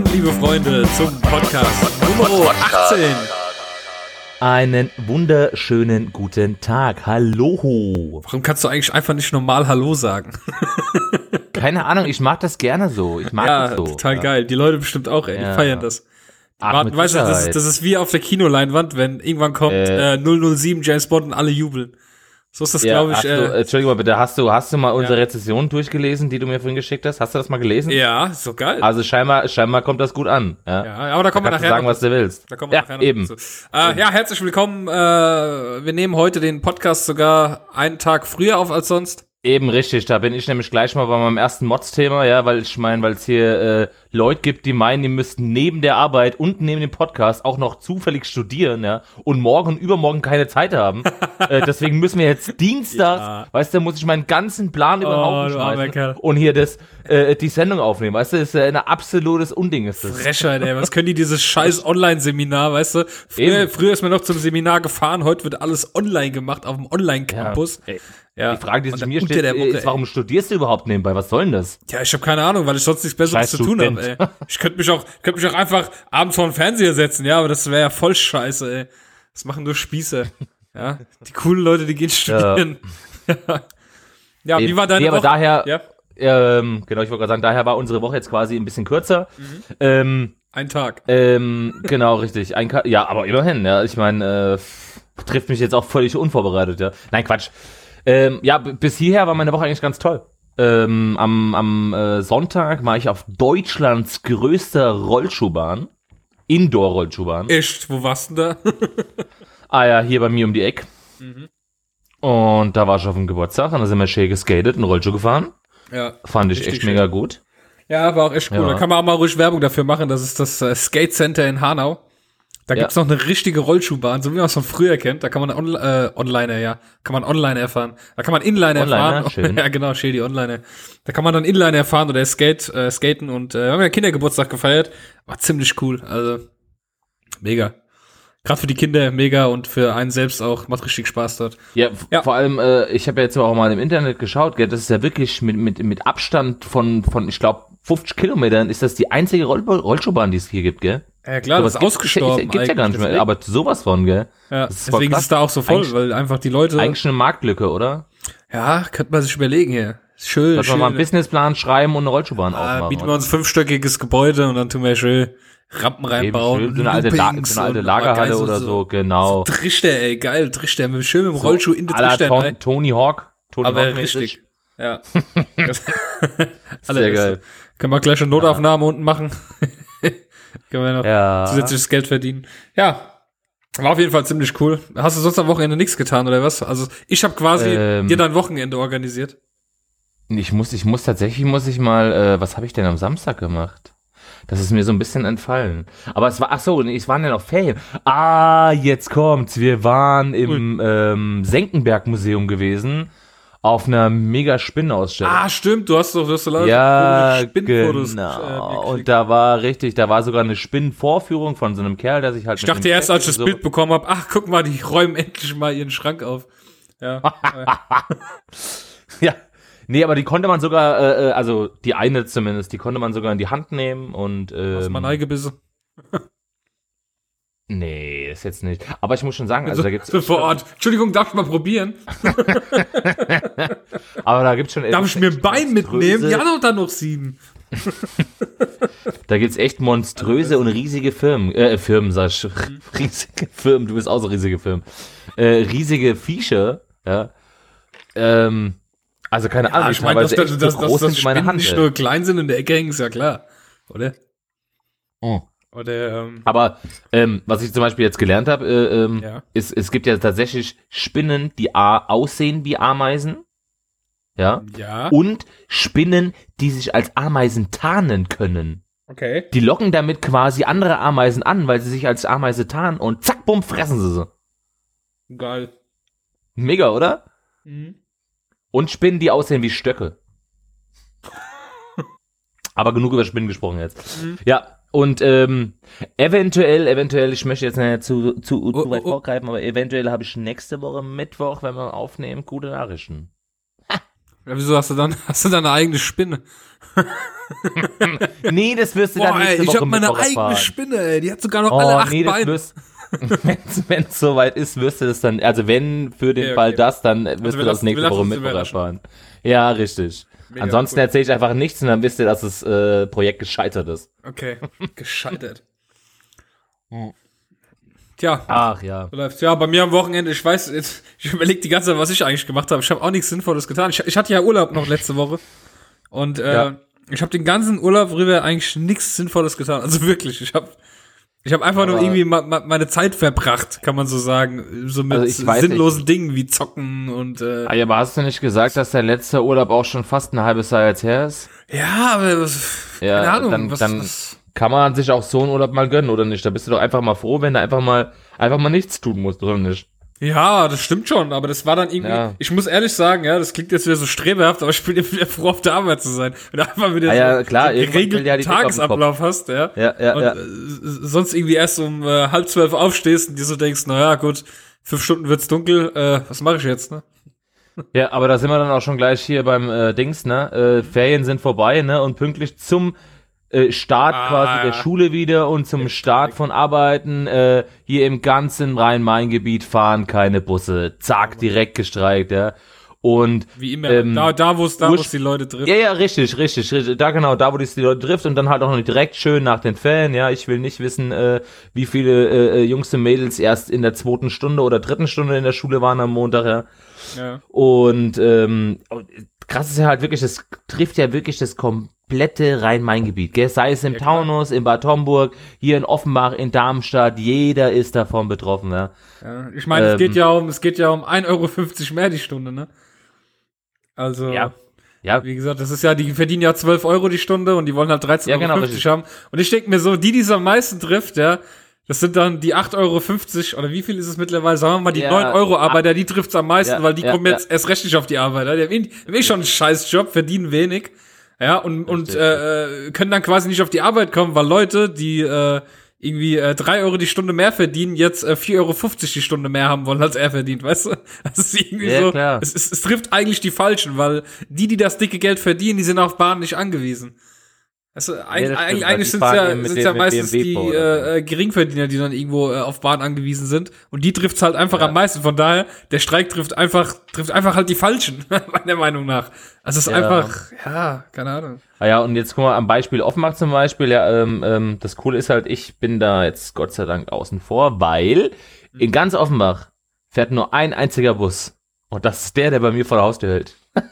Willkommen, liebe Freunde, zum Podcast Nummer 18. Einen wunderschönen guten Tag. Hallo. Warum kannst du eigentlich einfach nicht normal Hallo sagen? Keine Ahnung, ich mag das gerne so. Ich mag ja, das so. total ja. geil. Die Leute bestimmt auch, ey. Die Ja. feiern das. Ach, warten, weißt du, das das ist wie auf der Kinoleinwand, wenn irgendwann kommt Äh. äh, 007 James Bond und alle jubeln. So ist das, Ja, glaube ich. hast du, Äh, Entschuldigung bitte, hast du, hast du mal unsere Ja. Rezession durchgelesen, die du mir vorhin geschickt hast? Hast du das mal gelesen? ja, ist doch geil. Also scheinbar, scheinbar kommt das gut an. Ja, ja, aber da kommen wir Kannst nachher du sagen, noch was du willst. Da kommen wir ja, nachher noch eben. dazu. Äh, ja, herzlich willkommen. Äh, wir nehmen heute den Podcast sogar einen Tag früher auf als sonst. Eben richtig, da bin ich nämlich gleich mal bei meinem ersten Mods-Thema, ja, weil ich meine, weil es hier äh, Leute gibt, die meinen, die müssten neben der Arbeit und neben dem Podcast auch noch zufällig studieren, ja, und morgen und übermorgen keine Zeit haben. äh, deswegen müssen wir jetzt dienstags, Ja. weißt du, muss ich meinen ganzen Plan über den Oh, Haufen schmeißen und hier das, äh, die Sendung aufnehmen, weißt du, das ist äh, ein absolutes Unding ist das. Frechheit, ey. Was können die dieses scheiß Online-Seminar, weißt du? Früher, früher ist man noch zum Seminar gefahren, heute wird alles online gemacht auf dem Online-Campus. ey. Ja. Die Frage, die sich mir stellt, ist, warum studierst du überhaupt nebenbei? Was soll denn das? Ja, ich habe keine Ahnung, weil ich sonst nichts Besseres Scheiß zu tun habe, ey. Ich könnte mich auch, könnte mich auch einfach abends vor den Fernseher setzen, ja, aber das wäre ja voll scheiße, ey. Das machen nur Spieße. Ja, die coolen Leute, die gehen studieren. Ja, wie war deine nee, aber Woche? daher, Ja, ähm, genau, ich wollte gerade sagen, daher war unsere Woche jetzt quasi ein bisschen kürzer. Mhm. Ähm, ein Tag. ähm, genau, richtig. Ein Ka ja, aber immerhin, ja. Ich meine, äh, trifft mich jetzt auch völlig unvorbereitet, ja. Nein, Quatsch. Ähm, ja, bis hierher war meine Woche eigentlich ganz toll. Ähm, am am äh, Sonntag war ich auf Deutschlands größter Rollschuhbahn. Indoor-Rollschuhbahn. Echt, wo warst du denn da? Ah ja, hier bei mir um die Ecke. Mhm. Und da war ich auf dem Geburtstag und da sind wir schön geskatet und Rollschuh gefahren. ja. Fand ich echt schön. mega gut. Ja, war auch echt cool. Ja. Da kann man auch mal ruhig Werbung dafür machen. Das ist das äh, Skate Center in Hanau. Da Ja. gibt's noch eine richtige Rollschuhbahn, so wie man es von früher kennt. Da kann man on, äh, Online, ja, kann man online erfahren. Da kann man Inline Online, erfahren. ja, schön. ja, genau, die Online. Da kann man dann Inline erfahren oder Skate, äh, skaten und äh, wir haben ja Kindergeburtstag gefeiert. War ziemlich cool. Also mega. Gerade für die Kinder mega und für einen selbst auch macht richtig Spaß dort. Ja, Ja. vor allem, äh, ich habe ja jetzt auch mal im Internet geschaut, gell, das ist ja wirklich mit, mit, mit Abstand von, von ich glaube, 50 Kilometern ist das die einzige Roll Rollschuhbahn, die es hier gibt, gell? Ja klar, das ist ausgestorben. Gibt's ja gar nicht mehr, deswegen. aber sowas von, gell? ja, ist deswegen ist es da auch so voll, Eigentlich- weil einfach die Leute. Eigentlich eine Marktlücke, oder? Ja, könnte man sich überlegen hier. Schön, Dass wir schön. mal einen Businessplan schreiben und eine Rollschuhbahn äh, aufmachen. bieten wir uns ein fünfstöckiges Gebäude und dann tun wir schön Rampen Eben reinbauen. schön, so eine alte, La so eine alte Lagerhalle geil, oder so, genau. Trichter, ey, geil, Trichter, mit, schön mit dem Rollschuh in den Trichter Ton. Tony Hawk. Tony Aber Hawk richtig. Ja. Das- Sehr geil. Können wir gleich eine Notaufnahme unten machen. Können wir noch Ja. zusätzliches Geld verdienen. Ja. War auf jeden Fall ziemlich cool. Hast du sonst am Wochenende nichts getan oder was? Also ich habe quasi Ähm. dir dein Wochenende organisiert. Ich muss, ich muss tatsächlich, muss ich mal, äh, was habe ich denn am Samstag gemacht? Das ist mir so ein bisschen entfallen. Aber es war, ach so, es waren ja noch Ferien. Ah, jetzt kommt's. Wir waren im ähm, Senckenberg-Museum gewesen auf einer mega Spinnenausstellung. Ah, stimmt, du hast doch, du hast so ja, Spinnenfotos, genau. äh, und da war richtig, da war sogar eine Spinnenvorführung von so einem Kerl, der sich halt Ich dachte erst, als ich das Bild bekommen habe, ach, guck mal, die räumen endlich mal ihren Schrank auf. Ja. Ja. Nee, aber die konnte man sogar, äh, äh, also die eine zumindest, die konnte man sogar in die Hand nehmen und Hast ähm, mal Neigebisse. Nee, ist jetzt nicht. Aber ich muss schon sagen, also so, da gibt's, so vor Ort. Entschuldigung, darf ich mal probieren? aber da gibt's schon. Darf ich mir ein Bein mitnehmen? Ja, doch, dann noch sieben. Da gibt's echt monströse und riesige Firmen, äh, Firmen, sag ich, riesige Firmen, du bist auch so riesige Firmen. Äh, riesige Viecher, ja. Ähm, also keine Ahnung, Ah, ich meine, dass, echt dass, so dass, groß dass wie meine Hand. nicht nur klein sind in der Ecke hängen, ist ja klar. Oder? Oh. Oder, ähm, Aber ähm, was ich zum Beispiel jetzt gelernt habe, äh, ähm, Ja. ist, es gibt ja tatsächlich Spinnen, die A aussehen wie Ameisen. Ja. ja. Und Spinnen, die sich als Ameisen tarnen können. Okay. Die locken damit quasi andere Ameisen an, weil sie sich als Ameise tarnen und zack, bumm, fressen sie sie. Geil. Mega, oder? Mhm. Und Spinnen, die aussehen wie Stöcke. Aber genug über Spinnen gesprochen jetzt. Mhm. Ja, und ähm, eventuell, eventuell, ich möchte jetzt nicht zu, zu, Oh, zu weit oh, oh. vorgreifen, aber eventuell habe ich nächste Woche Mittwoch, wenn wir aufnehmen, gute Nachrichten. Ja, wieso hast du dann, hast du dann eine eigene Spinne? Nee, das wirst du Boah, dann nächste ey, ich Woche hab meine eigene erfahren. Spinne, ey. Die hat sogar noch Oh, alle acht nee, Beine. wirst, wenn es soweit ist, wirst du das dann, also wenn für den Okay, Fall das, dann wirst wir du das nächste Woche Mittwoch erfahren. Ja, richtig. Mega Ansonsten cool. erzähle ich einfach nichts und dann wisst ihr, dass das äh, Projekt gescheitert ist. Okay, gescheitert. Tja, Ach ja. so läuft's. Ja, bei mir am Wochenende, ich weiß, jetzt, ich überlege die ganze Zeit, was ich eigentlich gemacht habe. Ich habe auch nichts Sinnvolles getan. Ich, ich hatte ja Urlaub noch letzte Woche. Und äh, Ja. ich habe den ganzen Urlaub rüber eigentlich nichts Sinnvolles getan. Also wirklich, ich habe ich hab einfach nur Aber- irgendwie ma, ma, meine Zeit verbracht, kann man so sagen. So mit Also ich weiß sinnlosen Dingen wie Zocken und äh, Ah, ja, aber hast du nicht gesagt, dass dein letzter Urlaub auch schon fast ein halbes Jahr jetzt her ist? Ja, aber was, Ja, keine Ahnung, dann- was, dann- was, Kann man sich auch so einen Urlaub mal gönnen, oder nicht? Da bist du doch einfach mal froh, wenn du einfach mal, einfach mal nichts tun musst, oder nicht? Ja, das stimmt schon, aber das war dann irgendwie, Ja. ich muss ehrlich sagen, ja, das klingt jetzt wieder so strebhaft, aber ich bin wieder froh auf der Arbeit zu sein. Wenn du einfach wieder Ah ja, so, klar, irgendwann geregelten ja Tagesablauf hast, ja. Ja, ja, und ja. äh, sonst irgendwie erst um äh, halb zwölf aufstehst und dir so denkst, naja, gut, fünf Stunden wird's dunkel, äh, was mache ich jetzt, ne? Ja, aber da sind wir dann auch schon gleich hier beim äh, Dings, ne? Äh, Ferien sind vorbei, ne? Und pünktlich zum äh, Start Ah, quasi der Schule wieder und zum Start von Arbeiten äh, hier im ganzen Rhein-Main-Gebiet fahren keine Busse. Zack, direkt gestreikt, ja. Und Wie immer, Ähm, da, da wo es da wo's die Leute trifft. ja, ja, richtig, richtig, richtig. Da genau, da wo die die Leute trifft und dann halt auch noch direkt schön nach den Ferien. Ja, ich will nicht wissen, äh, wie viele äh, äh, Jungs und Mädels erst in der zweiten Stunde oder dritten Stunde in der Schule waren am Montag, ja. Ja. Und ähm, krass ist ja halt wirklich, das trifft ja wirklich das komplette Rhein-Main-Gebiet, gell? Sei es im Ja. Taunus, in Bad Homburg, hier in Offenbach, in Darmstadt, jeder ist davon betroffen, ja. Ja, ich meine, es Ähm, geht ja um, es geht ja um 1,50 Euro mehr die Stunde, ne? Also, Ja. Ja, wie gesagt, das ist ja, die verdienen ja 12 Euro die Stunde und die wollen halt 13,50 Ja, genau, Euro haben. Und ich denke mir so, die, die es am meisten trifft, ja, das sind dann die 8,50 Euro, oder wie viel ist es mittlerweile? Sagen wir mal, die Ja, 9 Euro Arbeiter, die trifft's am meisten, Ja, weil die ja, kommen jetzt erst recht nicht auf die Arbeit. Die haben eh, haben eh schon einen scheiß Job, verdienen wenig. Ja, und, und äh, äh, können dann quasi nicht auf die Arbeit kommen, weil Leute, die äh, irgendwie äh, 3 Euro die Stunde mehr verdienen, jetzt äh, 4,50 Euro die Stunde mehr haben wollen, als er verdient, weißt du? Das ist irgendwie so. Es, es, es trifft eigentlich die Falschen, weil die, die das dicke Geld verdienen, die sind auf Bahn nicht angewiesen. Also, eigentlich, eigentlich, sind fahren ja, sind's dem- ja meistens die äh, äh, Geringverdiener, die dann irgendwo äh, auf Bahn angewiesen sind. Und die trifft's halt einfach Ja. am meisten. Von daher, der Streik trifft einfach, trifft einfach halt die Falschen, meiner Meinung nach. Also es ist Ja. einfach, ja, keine Ahnung. Ah ja, und jetzt guck mal am Beispiel Offenbach zum Beispiel, ja, ähm, ähm, das Coole ist halt, ich bin da jetzt Gott sei Dank außen vor, weil in ganz Offenbach fährt nur ein einziger Bus. Und das ist der, der bei mir vor der Haustür hält.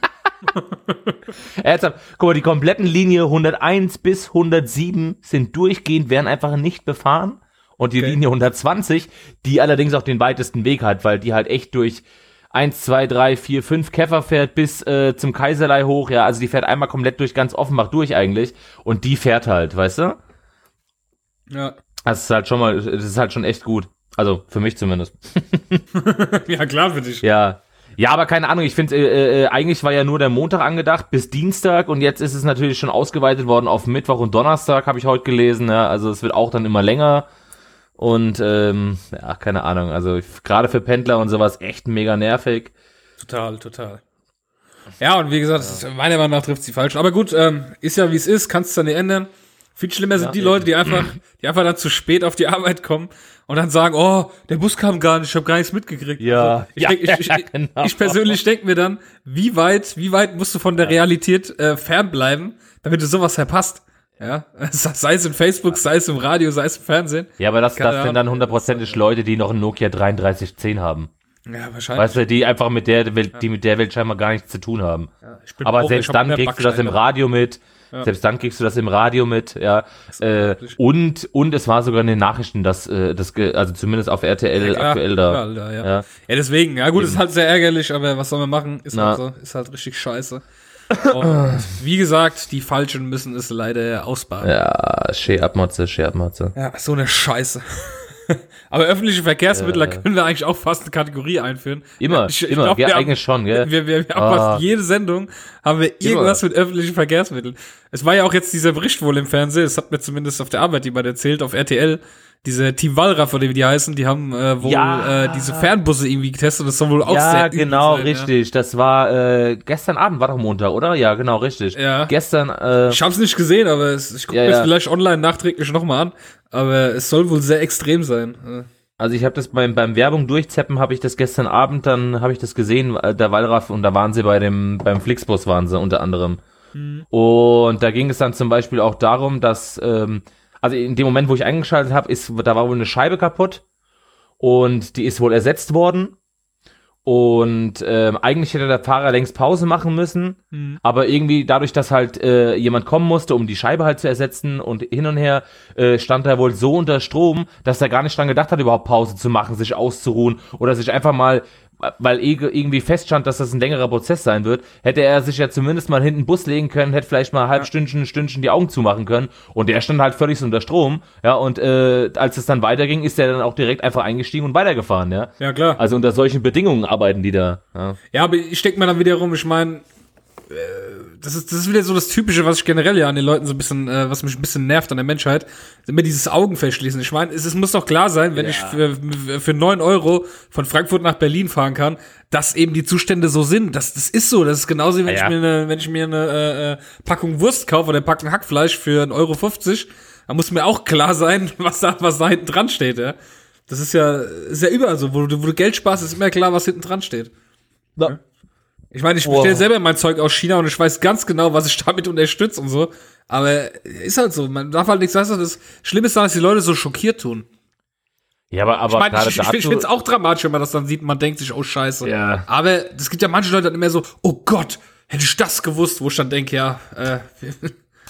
Ernsthaft, guck mal, die kompletten Linie 101 bis 107 sind durchgehend, werden einfach nicht befahren. Und die Okay. Linie 120, die allerdings auch den weitesten Weg hat, weil die halt echt durch 1, 2, 3, 4, 5 Käfer fährt bis äh, zum Kaiserlei hoch, ja, also die fährt einmal komplett durch ganz Offenbach durch eigentlich und die fährt halt, weißt du? Ja. Das ist halt schon mal, das ist halt schon echt gut. Also für mich zumindest. ja, klar für dich. Ja. Ja, aber keine Ahnung, ich finde, äh, äh, eigentlich war ja nur der Montag angedacht bis Dienstag und jetzt ist es natürlich schon ausgeweitet worden auf Mittwoch und Donnerstag, habe ich heute gelesen, ja, also es wird auch dann immer länger und ähm, ja, keine Ahnung, also gerade für Pendler und sowas echt mega nervig. Total, total. Ja, und wie gesagt, ist- meiner Meinung nach trifft die falsch. Aber gut, ähm, ist ja wie es ist, kannst du dann nicht ändern. Viel schlimmer sind Ja, die. Leute, die einfach, die einfach dann zu spät auf die Arbeit kommen und dann sagen, oh, der Bus kam gar nicht, ich habe gar nichts mitgekriegt. Ja, ich, ja, denk, ich, ich, ja, genau. ich persönlich denke mir dann, wie weit, wie weit musst du von der Realität äh, fernbleiben, damit du sowas verpasst? Ja, sei es in Facebook, sei es im Radio, sei es im Fernsehen. Ja, aber das, Keine das sind dann hundertprozentig Leute, die noch einen Nokia 3310 haben. Ja, wahrscheinlich. Weißt du, die einfach mit der Welt, die mit der Welt scheinbar gar nichts zu tun haben. Ja, ich bin Aber Profi, selbst dann kriegst du das im. Radio mit. Ja. Selbst dann kriegst du das im Radio mit, ja. Äh, und, und es war sogar in den Nachrichten, dass äh, das, also zumindest auf RTL Ja, aktuell da. ja. Ja. Ja, deswegen, ja gut, ist halt sehr ärgerlich, aber was soll man machen? Ist, Na. halt, so, ist halt richtig scheiße. Und wie gesagt, die Falschen müssen es leider ausbaden. Ja, Schee Abmotze, Schee Abmotze. Ja, so eine Scheiße. aber öffentliche Verkehrsmittel, da Ja. können wir eigentlich auch fast eine Kategorie einführen. Immer, Ich- ich immer, glaub, ja, wir haben- eigentlich schon, gell? Wir, wir, wir haben Ah. fast jede Sendung haben wir irgendwas mit öffentlichen Verkehrsmitteln. Es war ja auch jetzt dieser Bericht wohl im Fernsehen, das hat mir zumindest auf der Arbeit jemand erzählt, auf RTL, diese Team Wallraff oder wie die heißen, die haben äh, wohl Ja. äh, diese Fernbusse irgendwie getestet. Das soll wohl auch ja, sehr genau, sein, richtig. Das war äh, gestern Abend, war doch Montag, oder? Ja, genau, richtig. Ja. Gestern, Ja. äh, Ich hab's nicht gesehen, aber es, ich gucke Ja, mir ja. es vielleicht online nachträglich nochmal an. Aber es soll wohl sehr extrem sein. Also ich habe das beim, beim Werbung durchzeppen, habe ich das gestern Abend, dann habe ich das gesehen, äh, der Wallraff, und da waren sie bei dem, beim Flixbus waren sie unter anderem. Und da ging es dann zum Beispiel auch darum, dass, ähm, also in dem Moment, wo ich eingeschaltet habe, ist, da war wohl eine Scheibe kaputt und die ist wohl ersetzt worden. Und ähm, eigentlich hätte der Fahrer längst Pause machen müssen, aber irgendwie dadurch, dass halt äh, jemand kommen musste, um die Scheibe halt zu ersetzen und hin und her, äh, stand er wohl so unter Strom, dass er gar nicht dran gedacht hat, überhaupt Pause zu machen, sich auszuruhen oder sich einfach mal, weil irgendwie feststand, dass das ein längerer Prozess sein wird, hätte er sich ja zumindest mal hinten Bus legen können, hätte vielleicht mal ein halb Stündchen, Stündchen die Augen zumachen können und der stand halt völlig so unter Strom, ja, und äh, als es dann weiterging, ist er dann auch direkt einfach eingestiegen und weitergefahren, ja. ja, klar. Also unter solchen Bedingungen arbeiten die da. Ja. Ja, aber ich denke mir dann wiederum, ich meine, das ist, das ist wieder so das Typische, was ich generell ja an den Leuten so ein bisschen, äh, was mich ein bisschen nervt an der Menschheit, immer dieses Augenverschließen. Ich meine, es, es muss doch klar sein, wenn ich für, für 9 Euro von Frankfurt nach Berlin fahren kann, dass eben die Zustände so sind. Das, das ist so. Das ist genauso, wie wenn Ja. ich mir eine, wenn ich mir eine äh, äh, Packung Wurst kaufe oder eine Packung Hackfleisch für 1,50 Euro, dann muss mir auch klar sein, was da, was da hinten dran steht, ja. Das ist ja, ist ja überall so. Wo du, wo du Geld sparst, ist immer klar, was hinten dran steht. Ich meine, ich bestelle Wow. selber mein Zeug aus China und ich weiß ganz genau, was ich damit unterstütze und so. Aber ist halt so. Man darf halt nichts sagen. Das Schlimme ist, dass die Leute so schockiert tun. Ja, aber, aber Ich meine, gerade ich, ich, ich finde es auch dramatisch, wenn man das dann sieht. Man denkt sich, oh Scheiße. Ja. Aber es gibt ja manche Leute dann immer so, oh Gott, hätte ich das gewusst, wo ich dann denke, ja, äh,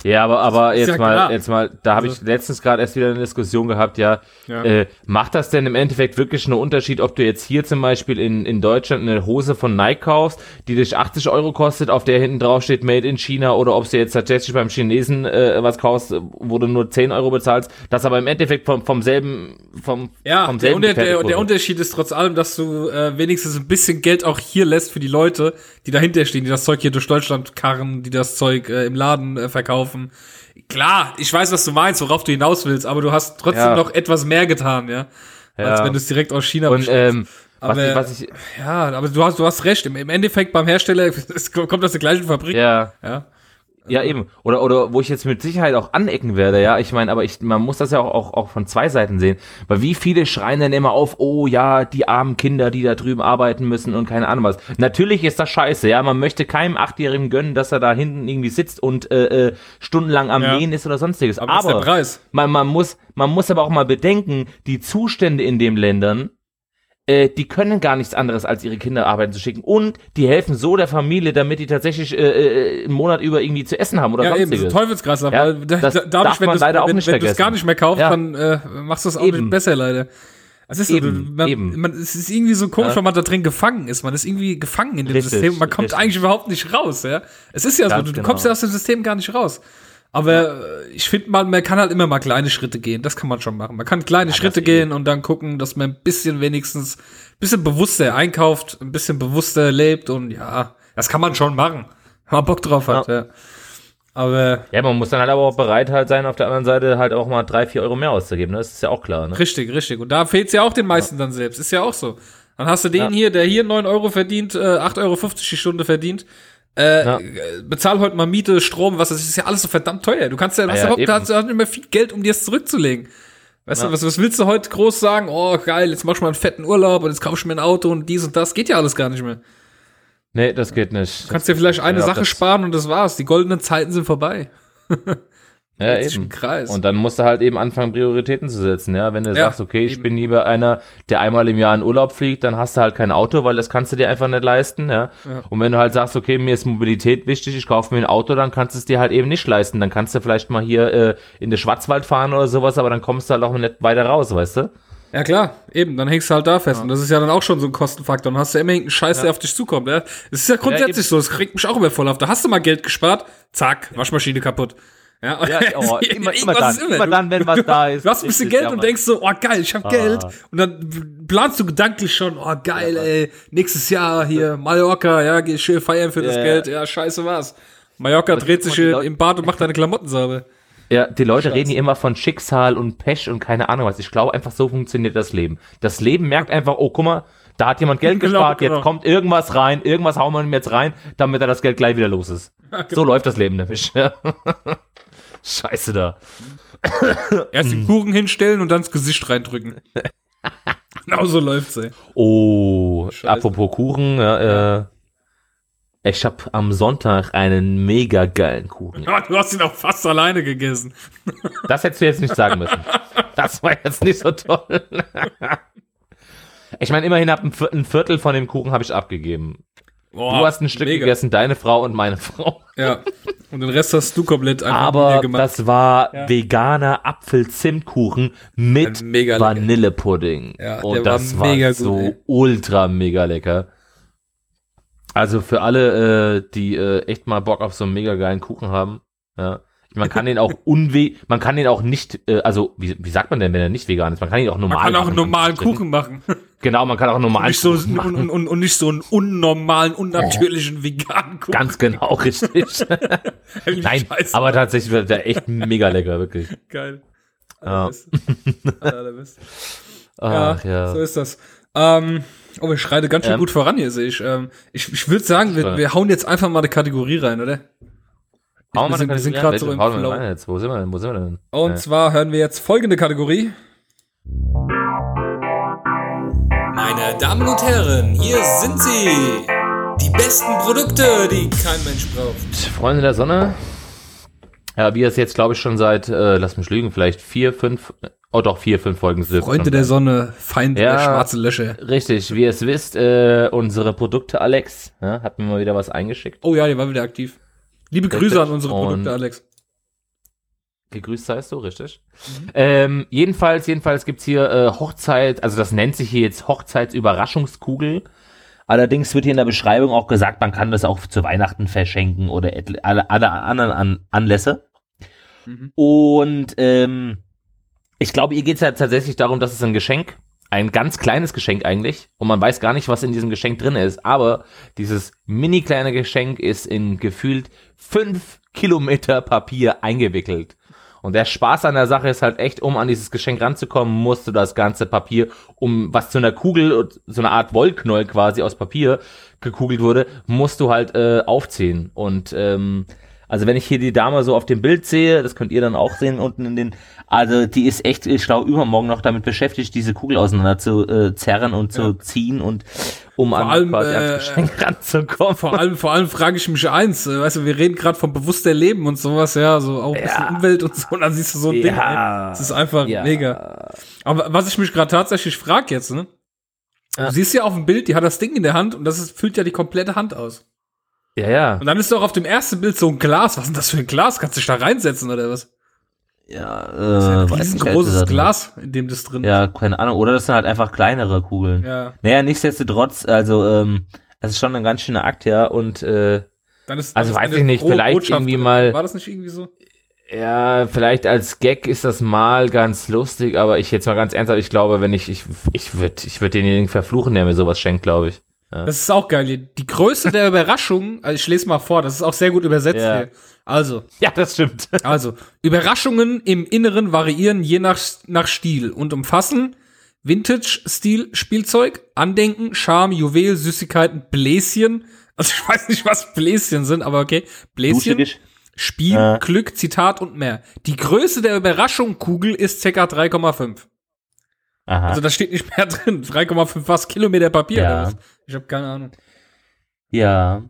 Ja, aber, aber jetzt ja mal, klar. jetzt mal, da habe ich letztens gerade erst wieder eine Diskussion gehabt, ja, Ja. Äh, macht das denn im Endeffekt wirklich einen Unterschied, ob du jetzt hier zum Beispiel in, in Deutschland eine Hose von Nike kaufst, die dich 80 Euro kostet, auf der hinten drauf steht Made in China, oder ob du jetzt tatsächlich beim Chinesen äh, was kaufst, wo du nur 10 Euro bezahlst, das aber im Endeffekt vom, vom selben, vom, ja, vom der, selben der, der wurde. Unterschied ist trotz allem, dass du äh, wenigstens ein bisschen Geld auch hier lässt für die Leute, die dahinter stehen, die das Zeug hier durch Deutschland karren, die das Zeug äh, im Laden äh, verkaufen. Klar, ich weiß, was du meinst, worauf du hinaus willst, aber du hast trotzdem Ja. noch etwas mehr getan, ja. Als Ja. wenn du es direkt aus China Und bestellst. ähm, was, Aber- ich, was ich, Ja, aber du hast, du hast recht. Im, Im Endeffekt beim Hersteller es kommt aus der gleichen Fabrik. ja, ja. Ja, eben. Oder, oder wo ich jetzt mit Sicherheit auch anecken werde, ja. Ich meine, aber ich, man muss das ja auch, auch, auch von zwei Seiten sehen. Weil wie viele schreien denn immer auf, oh ja, die armen Kinder, die da drüben arbeiten müssen und keine Ahnung was. Natürlich ist das scheiße, ja. Man möchte keinem Achtjährigen gönnen, dass er da hinten irgendwie sitzt und äh, äh, stundenlang am Ja. Nähen ist oder sonstiges. Aber, Preis. man, man, muss, man muss aber auch mal bedenken, die Zustände in den Ländern, äh, die können gar nichts anderes, als ihre Kinder arbeiten zu schicken. Und die helfen so der Familie, damit die tatsächlich äh, äh, einen Monat über irgendwie zu essen haben oder Ja, eben, sonstiges. so Teufelskreislauf. Ja, weil da, das dadurch, wenn du es gar nicht mehr kaufst, Ja. dann äh, machst du es auch Eben. nicht besser, leider. Es ist Eben, man, eben. Man, es ist irgendwie so komisch, Ja. wenn man da drin gefangen ist. Man ist irgendwie gefangen in dem Richtig, System. Man kommt richtig. eigentlich überhaupt nicht raus, ja. Es ist ja so, du, du genau. kommst ja aus dem System gar nicht raus. Aber ich finde mal, man kann halt immer mal kleine Schritte gehen. Das kann man schon machen. Man kann kleine Schritte eh. gehen und dann gucken, dass man ein bisschen wenigstens, ein bisschen bewusster einkauft, ein bisschen bewusster lebt und ja, das kann man schon machen. Wenn man Bock drauf hat, ja. Aber Ja, man muss dann halt aber auch bereit halt sein, auf der anderen Seite halt auch mal drei, vier Euro mehr auszugeben. ne? Das ist ja auch klar. Ne? Richtig, richtig. Und da fehlt's ja auch den meisten dann selbst. Ist ja auch so. Dann hast du den Ja. hier, der hier 9 Euro verdient, äh, 8,50 Euro die Stunde verdient. Äh, Ja. bezahl heute mal Miete, Strom, was das ist, ist ja alles so verdammt teuer. Du kannst ja, du hast ja, überhaupt, eben. hast du nicht mehr viel Geld, um dir es zurückzulegen. Weißt Ja. du, was, was willst du heute groß sagen? Oh, geil, jetzt mach ich mal einen fetten Urlaub und jetzt kauf ich mir ein Auto und dies und das. Geht ja alles gar nicht mehr. Nee, das geht nicht. Du kannst dir vielleicht eine Sache das- sparen und das war's. Die goldenen Zeiten sind vorbei. Ja, eben. Kreis. Und dann musst du halt eben anfangen, Prioritäten zu setzen, ja. Wenn du Ja, sagst, okay, ich eben. bin lieber einer, der einmal im Jahr in Urlaub fliegt, dann hast du halt kein Auto, weil das kannst du dir einfach nicht leisten, ja. Ja. Und wenn du halt sagst, okay, mir ist Mobilität wichtig, ich kaufe mir ein Auto, dann kannst du es dir halt eben nicht leisten. Dann kannst du vielleicht mal hier äh, in den Schwarzwald fahren oder sowas, aber dann kommst du halt auch nicht weiter raus, weißt du? Ja klar, eben, dann hängst du halt da fest. Und das ist ja dann auch schon so ein Kostenfaktor. Dann hast du immer irgendeinen Scheiß, der auf dich zukommt. Ja? Das ist ja grundsätzlich so, das kriegt mich auch immer voll auf. Da hast du mal Geld gespart, zack, Waschmaschine kaputt. Ja, Ja, oh, immer- immer dann, ist immer dann, wenn was da ist. Du hast ein bisschen Geld ja, und denkst so, oh geil, ich hab Ah. Geld. Und dann planst du gedanklich schon, oh geil, ey, nächstes Jahr hier Mallorca, ja, geh schön feiern für das Ja, ja. Geld. Ja, scheiße war's. Mallorca Aber dreht sich im Bad und macht deine Klamotten sauber. Ja, die Leute Scheiße. reden hier immer von Schicksal und Pech und keine Ahnung was. Ich glaube einfach, so funktioniert das Leben. Das Leben merkt einfach, oh, guck mal, da hat jemand Geld Genau, gespart, genau. jetzt kommt irgendwas rein, irgendwas hauen wir ihm jetzt rein, damit er das Geld gleich wieder los ist. So läuft das Leben nämlich. Ja. Scheiße da. Erst den Kuchen hinstellen und dann ins Gesicht reindrücken. genau so läuft's, ey. Oh, Scheiße. apropos Kuchen, ja, äh, ich habe am Sonntag einen mega geilen Kuchen. Ja, du hast ihn auch fast alleine gegessen. Das hättest du jetzt nicht sagen müssen. Das war jetzt nicht so toll. Ich meine, immerhin hab ein Vier- ein Viertel von dem Kuchen habe ich abgegeben. Boah, du hast ein Stück mega. gegessen, deine Frau und meine Frau. Ja. Und den Rest hast du komplett einfach Aber gemacht. das war Ja. veganer Apfel-Zimtkuchen mit lecker. Vanillepudding. Ja, der und war das war, gut, so ey. ultra mega lecker. Also für alle, äh, die äh, echt mal Bock auf so einen mega geilen Kuchen haben, ja. Man kann den auch unwe man kann den auch nicht, äh, also wie, wie sagt man denn, wenn er nicht vegan ist? Man kann ihn auch normal Man kann auch einen normalen. Kuchen machen. Genau, man kann auch einen normalen nicht so, und, machen. und, und, und nicht so einen unnormalen, unnatürlichen veganen Kuchen. Ganz genau, richtig. Nein, scheiße. aber tatsächlich wird der echt mega lecker, wirklich. Geil. Ja. Allerbest. Ja, Ach ja. so ist das. Ähm, oh, wir schreiten ganz schön Ähm. gut voran hier, sehe ich. Ähm, ich ich würde sagen, wir, wir hauen jetzt einfach mal eine Kategorie rein, oder? Hauen wir sind- wir sind welche? so im Flow. Wo sind wir denn? Wo sind wir denn? Und Ja. zwar hören wir jetzt folgende Kategorie. Meine Damen und Herren, hier sind sie. Die besten Produkte, die kein Mensch braucht. Freunde der Sonne. Ja, wie es jetzt, glaube ich, schon seit, äh, lass mich lügen, vielleicht vier, fünf, oh doch, vier, fünf Folgen sind. Freunde der Sonne, Feinde Ja. der schwarze Löcher. Richtig, wie ihr es wisst, äh, unsere Produkte, Alex, ja, hat mir mal wieder was eingeschickt. Oh ja, die war wieder aktiv. Liebe Richtig. Grüße an unsere Und- Produkte, Alex. Gegrüßt heißt du, richtig? Mhm. Ähm, jedenfalls, jedenfalls gibt's hier äh, Hochzeit, also das nennt sich hier jetzt Hochzeitsüberraschungskugel. Allerdings wird hier in der Beschreibung auch gesagt, man kann das auch zu Weihnachten verschenken oder alle, alle anderen An Anlässe. Mhm. Und ähm, ich glaube, ihr geht's ja tatsächlich darum, dass es ein Geschenk, ein ganz kleines Geschenk eigentlich, und man weiß gar nicht, was in diesem Geschenk drin ist, aber dieses mini kleine Geschenk ist in gefühlt fünf Kilometer Papier eingewickelt. Und der Spaß an der Sache ist halt echt, um an dieses Geschenk ranzukommen, musst du das ganze Papier, um was zu einer Kugel, so eine Art Wollknäuel quasi aus Papier gekugelt wurde, musst du halt äh, aufziehen. Und ähm, also wenn ich hier die Dame so auf dem Bild sehe, das könnt ihr dann auch sehen unten in den, also die ist echt, ich glaube, übermorgen noch damit beschäftigt, diese Kugel auseinander zu äh, zerren und zu ziehen und um an allem, quasi äh, Geschenk ranzukommen. Vor allem, vor allem frage ich mich eins, äh, weißt du, wir reden gerade vom bewusster Leben und sowas, ja, so auch ein bisschen Ja. Umwelt und so, und dann siehst du so ein Ding, Ja. ey. Das ist einfach Ja. mega. Aber was ich mich gerade tatsächlich frage jetzt, ne? Ja. Du siehst ja auf dem Bild, die hat das Ding in der Hand und das ist, füllt ja die komplette Hand aus. Ja, ja. Und dann ist doch auf dem ersten Bild so ein Glas. Was ist denn das für ein Glas? Kannst du dich da reinsetzen oder was? Ja, Das ist ja ein äh, riesengroßes. Glas, in dem das drin Ja, keine Ahnung. Oder das sind halt einfach kleinere Kugeln. ist. Ja. Naja, nichtsdestotrotz, also, ähm, es ist schon ein ganz schöner Akt, ja. Und äh, Dann ist, Also ist weiß ich nicht, vielleicht Botschaft irgendwie drin. mal- War das nicht irgendwie so? ja, vielleicht als Gag ist das mal ganz lustig, aber ich jetzt mal ganz ernsthaft, ich glaube, wenn ich, ich, ich würde ich würd denjenigen verfluchen, der mir sowas schenkt, glaube ich. Das ist auch geil. Die Größe der Überraschung, also ich lese mal vor, das ist auch sehr gut übersetzt Ja. hier. Also, Ja, das stimmt. also, Überraschungen im Inneren variieren je nach, nach Stil und umfassen Vintage-Stil-Spielzeug, Andenken, Charme, Juwel, Süßigkeiten, Bläschen. Also ich weiß nicht, was Bläschen sind, aber okay. Bläschen, Duschig. Spiel, Ja. Glück, Zitat und mehr. Die Größe der Überraschung-Kugel ist ca. 3,5. Aha. Also da steht nicht mehr drin. 3,5 was Kilometer Papier Ja. oder was? Ich habe keine Ahnung. Ja.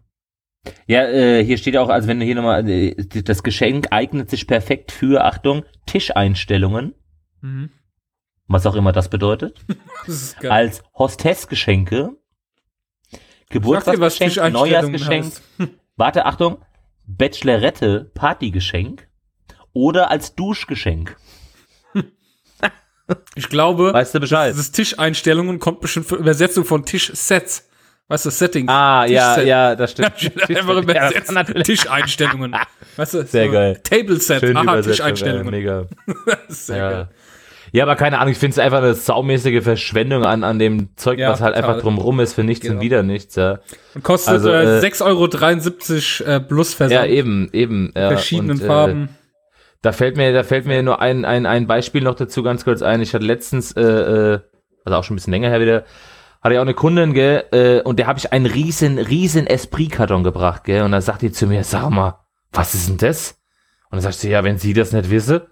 Ja, äh, hier steht auch, also wenn du hier nochmal, äh, das Geschenk eignet sich perfekt für, Achtung, Tischeinstellungen, Mhm. was auch immer das bedeutet, Das ist geil. als Hostessgeschenke, Geburtstagsgeschenk, Neujahrsgeschenk, heißt. warte, Achtung, Bachelorette, Partygeschenk oder als Duschgeschenk. Ich glaube, Weißt du Bescheid? dieses Tischeinstellungen kommt bestimmt für Übersetzung von Tischsets. Weißt du, Settings. Ah, ja, ja, das stimmt. Einfach Ja, übersetzt. natürlich- Tischeinstellungen. Weißt du, Sehr geil. Table Set. Schön Aha, Tischeinstellungen. ja, Mega. Sehr Ja. geil. ja, aber keine Ahnung, ich finde es einfach eine saumäßige Verschwendung an, an dem Zeug, Ja, was halt total. einfach drumrum ist für nichts Genau. und wieder nichts. Ja, Und kostet Also, äh, äh, 6,73 Euro äh, plus ja Versand. eben, eben. Ja, verschiedenen und, äh, Farben. Da fällt mir, da fällt mir nur ein, ein, ein Beispiel noch dazu ganz kurz ein. Ich hatte letztens, äh, äh, also auch schon ein bisschen länger her wieder, hatte ich auch eine Kundin, gell, äh, und der habe ich einen riesen, riesen Esprit-Karton gebracht, gell, und dann sagt die zu mir, sag mal, was ist denn das? Und dann sagt sie, ja, wenn sie das nicht wisse,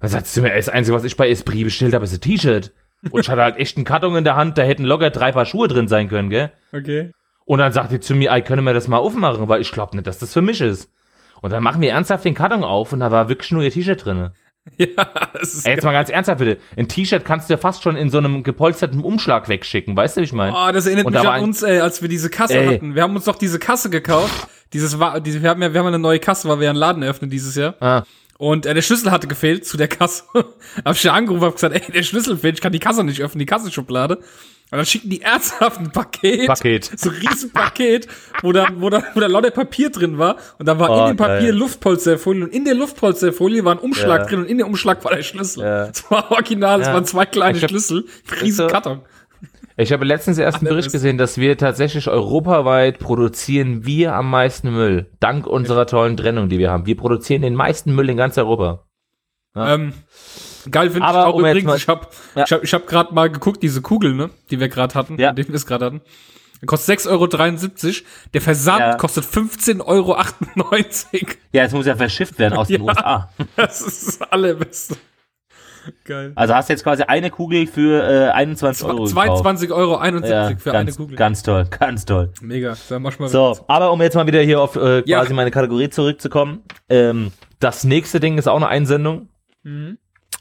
dann sagt sie zu mir, das Einzige, was ich bei Esprit bestellt habe, ist ein T-Shirt. Und ich hatte halt echt einen Karton in der Hand, da hätten locker drei Paar Schuhe drin sein können, gell. Okay. Und dann sagt die zu mir, ey, können wir das mal aufmachen, weil ich glaube nicht, dass das für mich ist. Und dann machen wir ernsthaft den Karton auf und da war wirklich nur ihr T-Shirt drinne. Ja, das ist Ey, jetzt mal ganz ernsthaft bitte. Ein T-Shirt kannst du ja fast schon in so einem gepolsterten Umschlag wegschicken, weißt du, wie ich meine? Oh, das erinnert Und mich da an uns, ey, als wir diese Kasse Ey. hatten. Wir haben uns doch diese Kasse gekauft. Dieses war, diese, wir haben ja, wir haben ja eine neue Kasse, weil wir ja einen Laden eröffnen dieses Jahr. Ah, Und äh, der Schlüssel hatte gefehlt zu der Kasse. hab ich da angerufen, hab gesagt, ey, der Schlüssel fehlt, ich kann die Kasse nicht öffnen, die Kassenschublade. Und dann schicken die ernsthaft ein Paket. Paket. So ein riesen Paket, wo da, wo da, wo da lauter Papier drin war. Und da war Oh, in dem Papier geil. Luftpolsterfolie. Und in der Luftpolsterfolie war ein Umschlag Ja. drin. Und in dem Umschlag war der Schlüssel. Ja. Das war original, es Ja. waren zwei kleine hab- Schlüssel. Riesen so- Karton. Ich habe letztens erst einen Bericht das- gesehen, dass wir tatsächlich europaweit produzieren wir am meisten Müll. Dank unserer tollen Trennung, die wir haben. Wir produzieren den meisten Müll in ganz Europa. Ja. Ähm, geil finde ich auch um übrigens, ich habe Ja. ich hab, ich hab gerade mal geguckt, diese Kugel, ne, die wir gerade hatten, Ja. denen wir es gerade hatten. Der kostet 6,73 Euro. Der Versand Ja. kostet 15,98 Euro. Ja, es muss ja verschifft werden aus den Ja. USA. Das ist das allerbeste. Geil. Also hast du jetzt quasi eine Kugel für äh, 21 Euro gekauft. 22,71 Euro Ja, für ganz, eine Kugel. ganz toll, ganz toll. Mega. Mach mal So, aber um jetzt mal wieder hier auf äh, quasi meine Kategorie zurückzukommen. Ähm, das nächste Ding ist auch eine Einsendung. Mhm.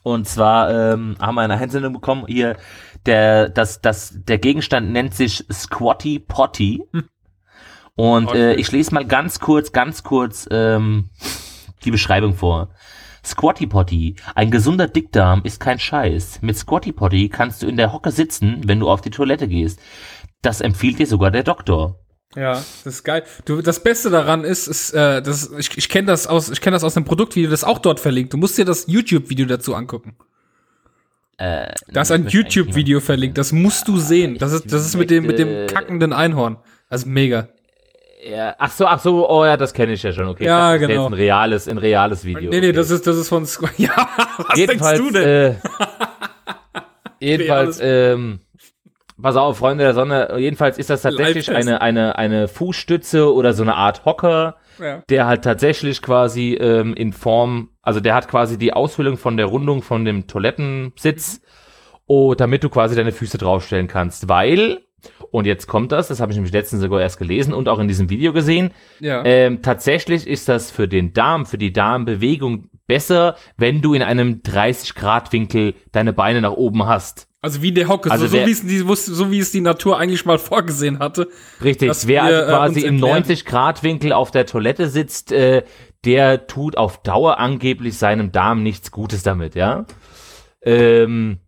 Und zwar ähm, haben wir eine Einsendung bekommen. Hier, der, das, das, der Gegenstand nennt sich Squatty Potty. Und äh, Okay. ich lese mal ganz kurz, ganz kurz ähm, die Beschreibung vor. Squatty Potty. Ein gesunder Dickdarm ist kein Scheiß. Mit Squatty Potty kannst du in der Hocke sitzen, wenn du auf die Toilette gehst. Das empfiehlt dir sogar der Doktor. Ja, das ist geil. Du, das Beste daran ist, ist äh, das, ich, ich kenne das aus, ich kenne das aus dem Produktvideo, das ist auch dort verlinkt. Du musst dir das YouTube-Video dazu angucken. Äh, Da ist ein YouTube-Video verlinkt. Das musst du sehen. Das ist, das ist mit dem, mit dem kackenden Einhorn. Also mega. Ja, ach so, ach so, oh ja, das kenne ich ja schon. Okay, Ja, das ist genau. jetzt ein reales, ein reales Video. Nee, nee, okay. das ist, das ist von Squ Ja, was jedenfalls, denkst du denn? Äh, jedenfalls, ähm, pass auf, Freunde der Sonne, jedenfalls ist das tatsächlich eine, eine, eine Fußstütze oder so eine Art Hocker, ja. der halt tatsächlich quasi ähm, in Form, also der hat quasi die Aushöhlung von der Rundung von dem Toilettensitz, oh, damit du quasi deine Füße draufstellen kannst, weil, und jetzt kommt das, das habe ich nämlich letztens sogar erst gelesen und auch in diesem Video gesehen, ja. ähm, tatsächlich ist das für den Darm, für die Darmbewegung besser, wenn du in einem 30-Grad-Winkel deine Beine nach oben hast. Also wie der Hocke, also so, so, der- wie es die, so wie es die Natur eigentlich mal vorgesehen hatte. Richtig, wer wir, also quasi im erklären. 90-Grad-Winkel auf der Toilette sitzt, äh, der tut auf Dauer angeblich seinem Darm nichts Gutes damit, ja. Ähm,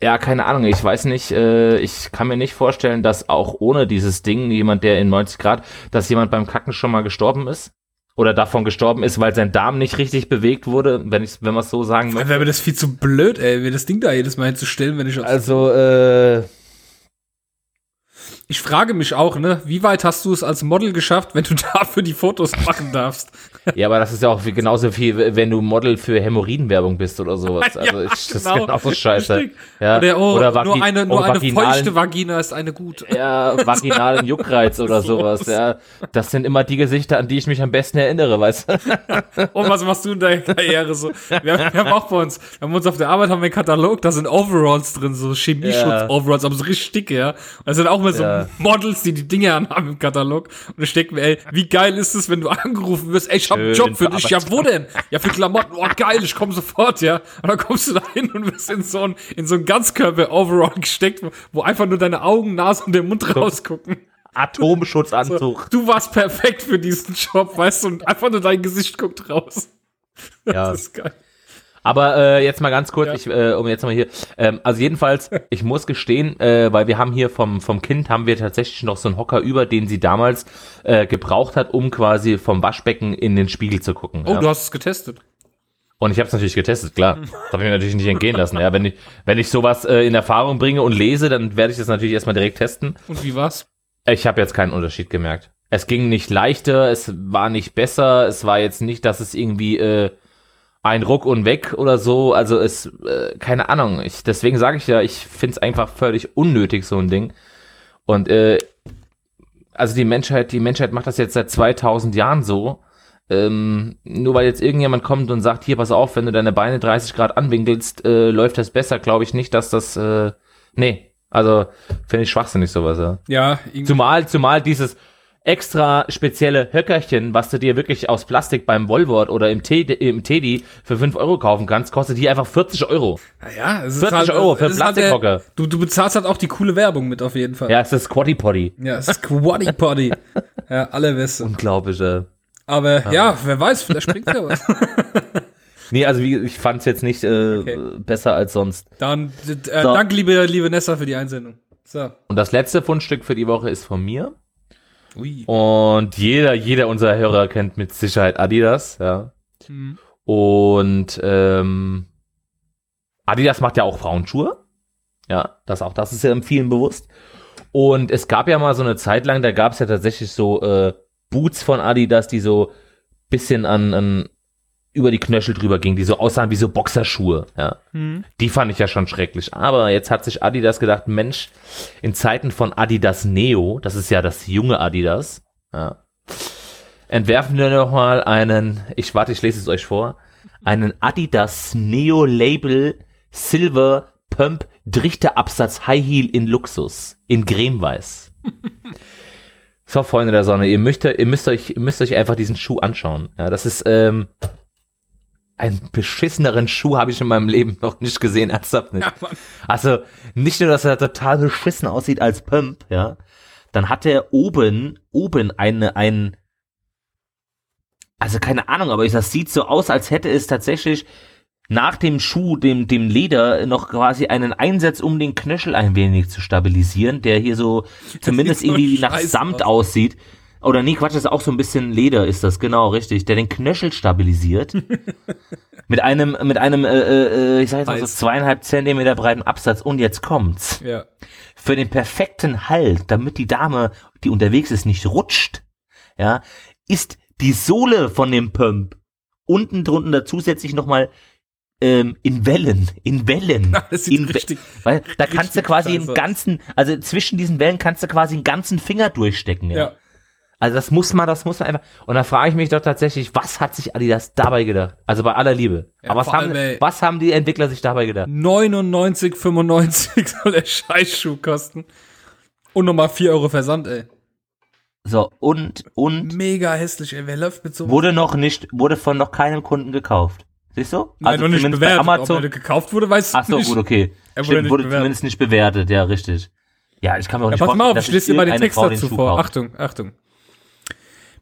ja, keine Ahnung, ich weiß nicht, äh, ich kann mir nicht vorstellen, dass auch ohne dieses Ding jemand, der in 90 Grad, dass jemand beim Kacken schon mal gestorben ist. Oder davon gestorben ist, weil sein Darm nicht richtig bewegt wurde, wenn ich, wenn man es so sagen möchte. Wäre mir das viel zu blöd, ey, mir das Ding da jedes Mal hinzustellen, wenn ich Also, äh, Ich frage mich auch, ne, wie weit hast du es als Model geschafft, wenn du dafür die Fotos machen darfst? Ja, aber das ist ja auch genauso viel, wenn du Model für Hämorrhoidenwerbung bist oder sowas. Also ich, das ist genauso scheiße. richtig. Ja. Oder, oh, oder nur eine, nur oder eine feuchte Vagina ist eine gute. ja, vaginalen Juckreiz oder sowas, ja. Das sind immer die Gesichter, an die ich mich am besten erinnere, weißt du? Und was machst du in deiner Karriere so? Wir, haben- wir haben auch bei uns, wir haben uns auf der Arbeit haben wir einen Katalog, da sind Overalls drin, so Chemieschutz-Overalls, aber so richtig dicke, ja. Und da sind auch mal so Ja. Models, die die Dinge anhaben im Katalog. Und ich denke mir, ey, wie geil ist es, wenn du angerufen wirst, ey, ich hab einen Job für dich. Ja, wo denn? Ja, für Klamotten. Oh, geil, ich komme sofort, ja. Und dann kommst du da hin und wirst in so ein, in so ein Ganzkörper-Overall gesteckt, wo, einfach nur deine Augen, Nase und der Mund rausgucken. Atomschutzanzug. Du warst perfekt für diesen Job, weißt du, und einfach nur dein Gesicht guckt raus. Ja. Das ist geil. Aber äh, jetzt mal ganz kurz, Ja. ich, äh, um jetzt mal hier, ähm, also jedenfalls, ich muss gestehen, äh, weil wir haben hier vom, vom Kind, haben wir tatsächlich noch so einen Hocker über, den sie damals äh, gebraucht hat, um quasi vom Waschbecken in den Spiegel zu gucken. Oh, ja. du hast es getestet. Und ich habe es natürlich getestet, klar. Das habe ich mir natürlich nicht entgehen lassen. Ja, wenn ich, wenn ich sowas äh, in Erfahrung bringe und lese, dann werde ich das natürlich erstmal direkt testen. Und wie war's? Ich habe jetzt keinen Unterschied gemerkt. Es ging nicht leichter, es war nicht besser, es war jetzt nicht, dass es irgendwie, äh, ein Ruck und weg oder so. Also es, äh, keine Ahnung. Ich, deswegen sage ich ja, ich finde es einfach völlig unnötig, so ein Ding. Und äh, also die Menschheit, die Menschheit macht das jetzt seit 2000 Jahren so. Ähm, nur weil jetzt irgendjemand kommt und sagt, hier, pass auf, wenn du deine Beine 30 Grad anwinkelst, äh, läuft das besser, glaube ich nicht, dass das, äh, nee, also finde ich schwachsinnig sowas, ja. Ja, irgendwie. Zumal, zumal dieses extra spezielle Höckerchen, was du dir wirklich aus Plastik beim Volvo oder im, Teddy, im Teddy für 5 Euro kaufen kannst, kostet hier einfach 40 Euro. Naja, es ist 40 halt, Euro für halt Plastikhocker. du, du bezahlst halt auch die coole Werbung mit auf jeden Fall. Ja, es ist Squatty Potty. Ja, es ist Quaddy Potty. ja, alle wissen. Unglaublich, äh. Aber ja, wer weiß, vielleicht bringt ja was. Nee, also wie, ich fand's jetzt nicht äh, Okay. besser als sonst. Dann, äh, So. danke, liebe, liebe Nessa, für die Einsendung. So. Und das letzte Fundstück für die Woche ist von mir. Ui. Und jeder, jeder unserer Hörer kennt mit Sicherheit Adidas, ja. Hm. Und ähm, Adidas macht ja auch Frauenschuhe. Ja, das auch, das ist ja vielen bewusst. Und es gab ja mal so eine Zeit lang, da gab es ja tatsächlich so äh, Boots von Adidas, die so bisschen an, an über die Knöchel drüber gingen, die so aussahen wie so Boxerschuhe, ja. Hm. Die fand ich ja schon schrecklich. Aber jetzt hat sich Adidas gedacht, Mensch, in Zeiten von Adidas Neo, das ist ja das junge Adidas, ja, entwerfen wir noch mal einen, ich warte, ich lese es euch vor, einen Adidas Neo Label Silver Pump Trichterabsatz High Heel in Luxus, in Cremeweiß. So, Freunde der Sonne, ihr müsst, ihr müsst euch, ihr müsst euch einfach diesen Schuh anschauen. Ja, das ist, ähm, einen beschisseneren Schuh habe ich in meinem Leben noch nicht gesehen, ernsthaft nicht. Ja. Also nicht nur, dass er total beschissen aussieht als Pump, ja, dann hat er oben, oben eine, ein, also keine Ahnung, aber das sieht so aus, als hätte es tatsächlich nach dem Schuh, dem, dem Leder, noch quasi einen Einsatz, um den Knöchel ein wenig zu stabilisieren, der hier so zumindest sieht so irgendwie nach Samt aus. aussieht. Oder nee, Quatsch, das ist auch so ein bisschen Leder, ist das, genau, richtig, der den Knöchel stabilisiert. mit einem, mit einem, äh, äh, ich sag jetzt mal so zweieinhalb Zentimeter breiten Absatz. Und jetzt kommt's. Ja. Für den perfekten Halt, damit die Dame, die unterwegs ist, nicht rutscht, ja, ist die Sohle von dem Pump unten drunter zusätzlich nochmal ähm, in Wellen, in Wellen. Das sieht in We- richtig- Weil da kannst du quasi einen ganzen, also zwischen diesen Wellen kannst du quasi einen ganzen Finger durchstecken, ja. Ja. Also das muss man, das muss man einfach. Und da frage ich mich doch tatsächlich, was hat sich Adidas dabei gedacht? Also bei aller Liebe. Ja, Aber was haben, allem, was haben die Entwickler sich dabei gedacht? 99,95 soll der Scheißschuh kosten. Und nochmal 4 Euro Versand, ey. So, und, und Mega hässlich, ey. Wer läuft mit so wurde noch nicht, wurde von noch keinem Kunden gekauft. Siehst du? Nein, noch nicht bewertet. Ob Amazon. er gekauft wurde, weiß Ach ich so, nicht. gut, okay. Er wurde Stimmt, nicht wurde bewertet. zumindest nicht bewertet, ja, richtig. Ja, ich kann mir auch Ja, nicht pass mal auf, ich lese dir mal den Text Frau dazu vor. Achtung, Achtung.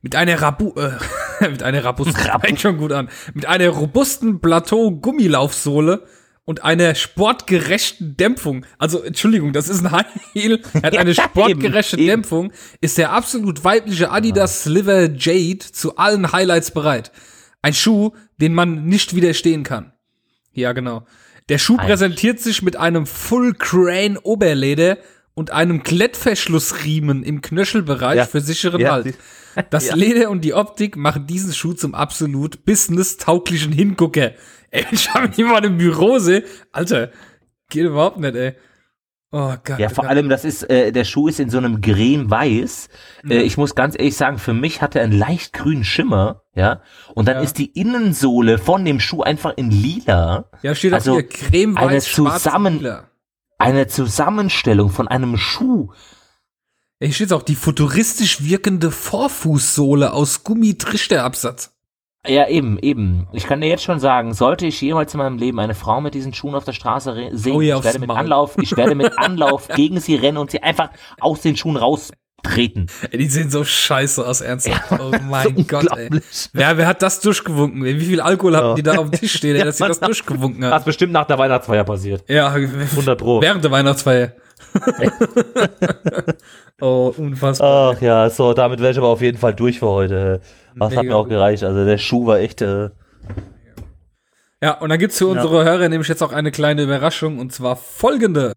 Mit einer Rabu äh, mit einer Rabus fängt schon gut an. Mit einer robusten Plateau-Gummilaufsohle und einer sportgerechten Dämpfung. Also, Entschuldigung, das ist ein Heel. Er hat Ja, eine eben, sportgerechte eben. Dämpfung. Ist der absolut weibliche Adidas Sliver Jade zu allen Highlights bereit. Ein Schuh, den man nicht widerstehen kann. Ja, genau. Der Schuh Ein- präsentiert sich mit einem Full Crane Oberleder und einem Klettverschlussriemen im Knöchelbereich Ja. für sicheren Ja, Halt. Das Ja. Leder und die Optik machen diesen Schuh zum absolut business-tauglichen Hingucker. Ey, ich habe jemanden im Büro sehe, Alter, geht überhaupt nicht, ey. Oh Gott. Ja, oh vor Gott. allem, das ist, äh, der Schuh ist in so einem Creme-Weiß. Mhm. Äh, ich muss ganz ehrlich sagen, für mich hat er einen leicht grünen Schimmer, ja. Und dann Ja. ist die Innensohle von dem Schuh einfach in lila. Ja, steht also auch hier creme eine zusammen- lila. Eine Zusammenstellung von einem Schuh. Ja, Hier steht auch die futuristisch wirkende Vorfußsohle aus Gummitrichterabsatz. Ja, eben, eben. Ich kann dir jetzt schon sagen, sollte ich jemals in meinem Leben eine Frau mit diesen Schuhen auf der Straße sehen, Oh ja, ich werde mit Maul. Anlauf, ich werde mit Anlauf gegen sie rennen und sie einfach aus den Schuhen raustreten. Ey, die sehen so scheiße aus, ernsthaft. Oh mein Gott, ey. Wer, wer hat das durchgewunken? Wie viel Alkohol hatten die da auf dem Tisch stehen, ey, dass sie Ja, das durchgewunken Das hat? ist bestimmt nach der Weihnachtsfeier passiert. Ja, 100 Pro. während der Weihnachtsfeier. oh, unfassbar. Ach ja, so, damit wäre ich aber auf jeden Fall durch für heute. Das hat Mega mir auch gereicht. Also der Schuh war echt. Äh, Ja, und dann gibt's für unsere Hörer nämlich jetzt auch eine kleine Überraschung und zwar folgende.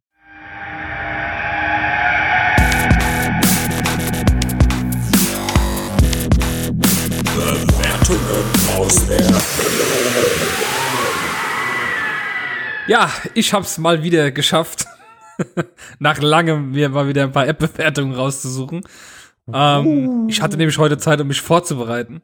Ja, ich hab's mal wieder geschafft. Nach langem mir mal wieder ein paar App-Bewertungen rauszusuchen. Ähm, ich hatte nämlich heute Zeit, um mich vorzubereiten.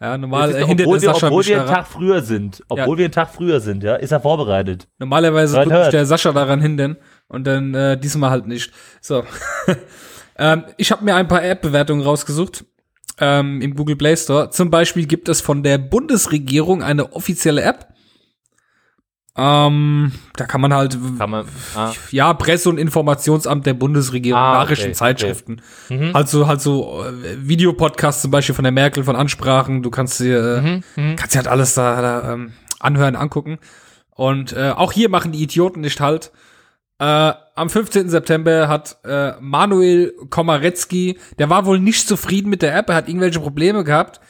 Ja, normal Siehst äh, hindert obwohl wir, Sascha obwohl wir einen daran. Tag früher sind, obwohl wir einen Tag früher sind, ja, ist er vorbereitet. Normalerweise tut mich der Sascha daran hindern und dann äh, diesmal halt nicht. So. ähm, ich habe mir ein paar App-Bewertungen rausgesucht ähm, im Google Play Store. Zum Beispiel gibt es von der Bundesregierung eine offizielle App. Ähm, da kann man halt Kann man, ah, ja Presse- und Informationsamt der Bundesregierung, Ah, okay, Nachrichten, Zeitschriften. Mhm. Halt so, halt so äh, Videopodcasts zum Beispiel von der Merkel, von Ansprachen. Du kannst dir, äh, Mhm, mhm. kannst dir halt alles da, da ähm, anhören, angucken. Und äh, auch hier machen die Idioten nicht halt. Äh, am 15. September hat äh, Manuel Komarecki, der war wohl nicht zufrieden mit der App, er hat irgendwelche Probleme gehabt.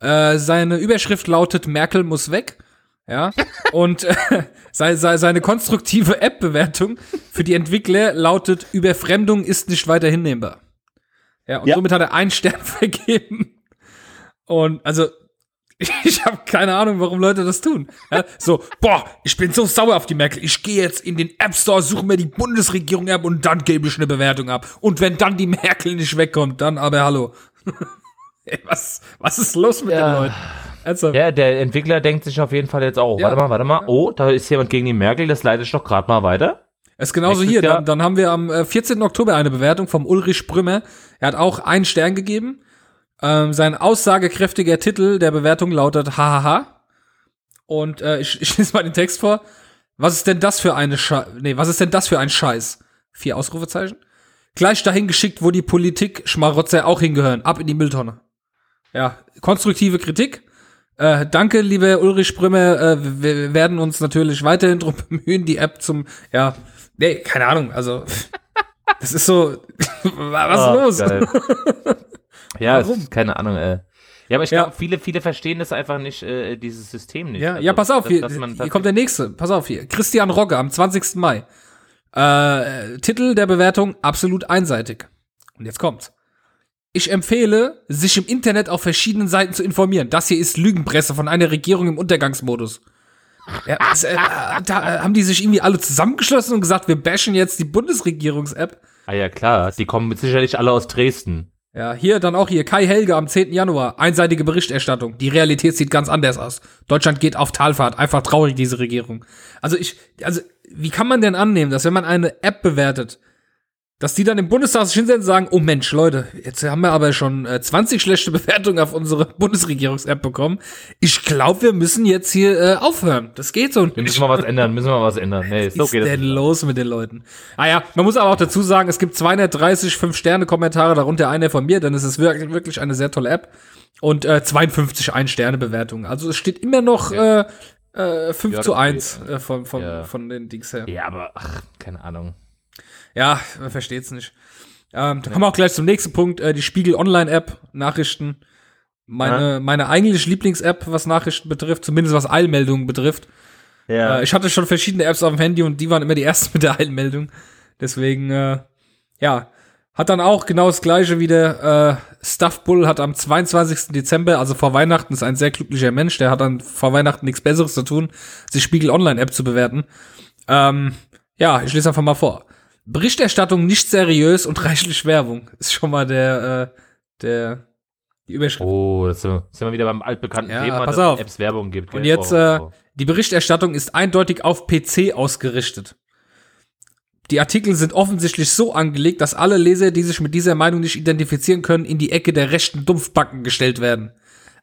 Äh, seine Überschrift lautet Merkel muss weg. Ja. Und äh, sei, sei, seine konstruktive App-Bewertung für die Entwickler lautet Überfremdung ist nicht weiter hinnehmbar. Ja, und Ja. somit hat er einen Stern vergeben. Und also, ich habe keine Ahnung, warum Leute das tun. Ja, so, boah, ich bin so sauer auf die Merkel. Ich gehe jetzt in den App Store, suche mir die Bundesregierung ab und dann gebe ich eine Bewertung ab. Und wenn dann die Merkel nicht wegkommt, dann aber hallo. Ey, was, was ist los mit Ja. den Leuten? Also, Ja, der Entwickler denkt sich auf jeden Fall jetzt auch, Ja. warte mal, warte mal, oh, da ist jemand gegen die Merkel, das leite ich doch gerade mal weiter. ist genauso nächstes hier. Dann, dann haben wir am äh, 14. Oktober eine Bewertung vom Ulrich Sprümmer. Er hat auch einen Stern gegeben. Ähm, sein aussagekräftiger Titel der Bewertung lautet Hahaha. Und äh, ich, ich lese mal den Text vor. Was ist denn das für eine Scheiß? Nee, was ist denn das für ein Scheiß? Vier Ausrufezeichen. Gleich dahin geschickt, wo die Politik Schmarotzer auch hingehören. Ab in die Mülltonne. Ja, konstruktive Kritik. Äh, danke, lieber Ulrich Sprümmer. Äh, wir werden uns natürlich weiterhin drum bemühen, die App zum, ja, nee, keine Ahnung, also, das ist so, was ist los? ja, ist, keine Ahnung, äh. Ja, aber ich Ja. glaube, viele, viele verstehen das einfach nicht, äh, dieses System nicht. Ja, Also, ja, pass auf, dass- hier, dass hier kommt der nächste. Pass auf hier. Christian Rogge am 20. Mai. Äh, Titel der Bewertung absolut einseitig. Und jetzt kommt's. Ich empfehle, sich im Internet auf verschiedenen Seiten zu informieren. Das hier ist Lügenpresse von einer Regierung im Untergangsmodus. Ja, es, äh, da äh, haben die sich irgendwie alle zusammengeschlossen und gesagt, wir bashen jetzt die Bundesregierungs-App. Ah ja, klar, die kommen sicherlich alle aus Dresden. Ja, hier dann auch hier Kai Helge am 10. Januar. Einseitige Berichterstattung. Die Realität sieht ganz anders aus. Deutschland geht auf Talfahrt. Einfach traurig, diese Regierung. Also ich, also, wie kann man denn annehmen, dass wenn man eine App bewertet, dass die dann im Bundestag sich hinsetzen und sagen, oh Mensch, Leute, jetzt haben wir aber schon äh, 20 schlechte Bewertungen auf unsere Bundesregierungs-App bekommen. Ich glaube, wir müssen jetzt hier äh, aufhören. Das geht so Wir nicht. müssen mal was ändern, müssen wir mal was ändern. Nee, so geht ist denn nicht. los mit den Leuten? Ah ja, man muss aber auch dazu sagen, es gibt 230 5-Sterne-Kommentare, darunter einer von mir, denn es ist wirklich, wirklich eine sehr tolle App. Und äh, 52 Ein-Sterne-Bewertungen. Also es steht immer noch äh, äh, 5 Ja, zu das 1 geht, äh, von, von, Ja. von den Dings her. Ja, aber, ach, keine Ahnung. Ja, man versteht's nicht. Ähm, dann kommen wir auch gleich zum nächsten Punkt, äh, die Spiegel Online-App, Nachrichten. Meine, meine eigentlich Lieblings-App, was Nachrichten betrifft, zumindest was Eilmeldungen betrifft. Ja. Äh, ich hatte schon verschiedene Apps auf dem Handy und die waren immer die ersten mit der Eilmeldung. Deswegen, äh, ja, hat dann auch genau das gleiche wieder. Äh, Stuffbull hat am 22. Dezember, also vor Weihnachten, ist ein sehr glücklicher Mensch, der hat dann vor Weihnachten nichts Besseres zu tun, sich Spiegel Online-App zu bewerten. Ähm, ja, ich lese einfach mal vor. Berichterstattung nicht seriös und reichlich Werbung. Ist schon mal der, äh, der, die Überschrift. Oh, das sind wir, wieder beim altbekannten Ja, Thema, pass dass auf. es Apps Werbung gibt. Und jetzt, Oh, äh, oh. die Berichterstattung ist eindeutig auf PC ausgerichtet. Die Artikel sind offensichtlich so angelegt, dass alle Leser, die sich mit dieser Meinung nicht identifizieren können, in die Ecke der rechten Dumpfbacken gestellt werden.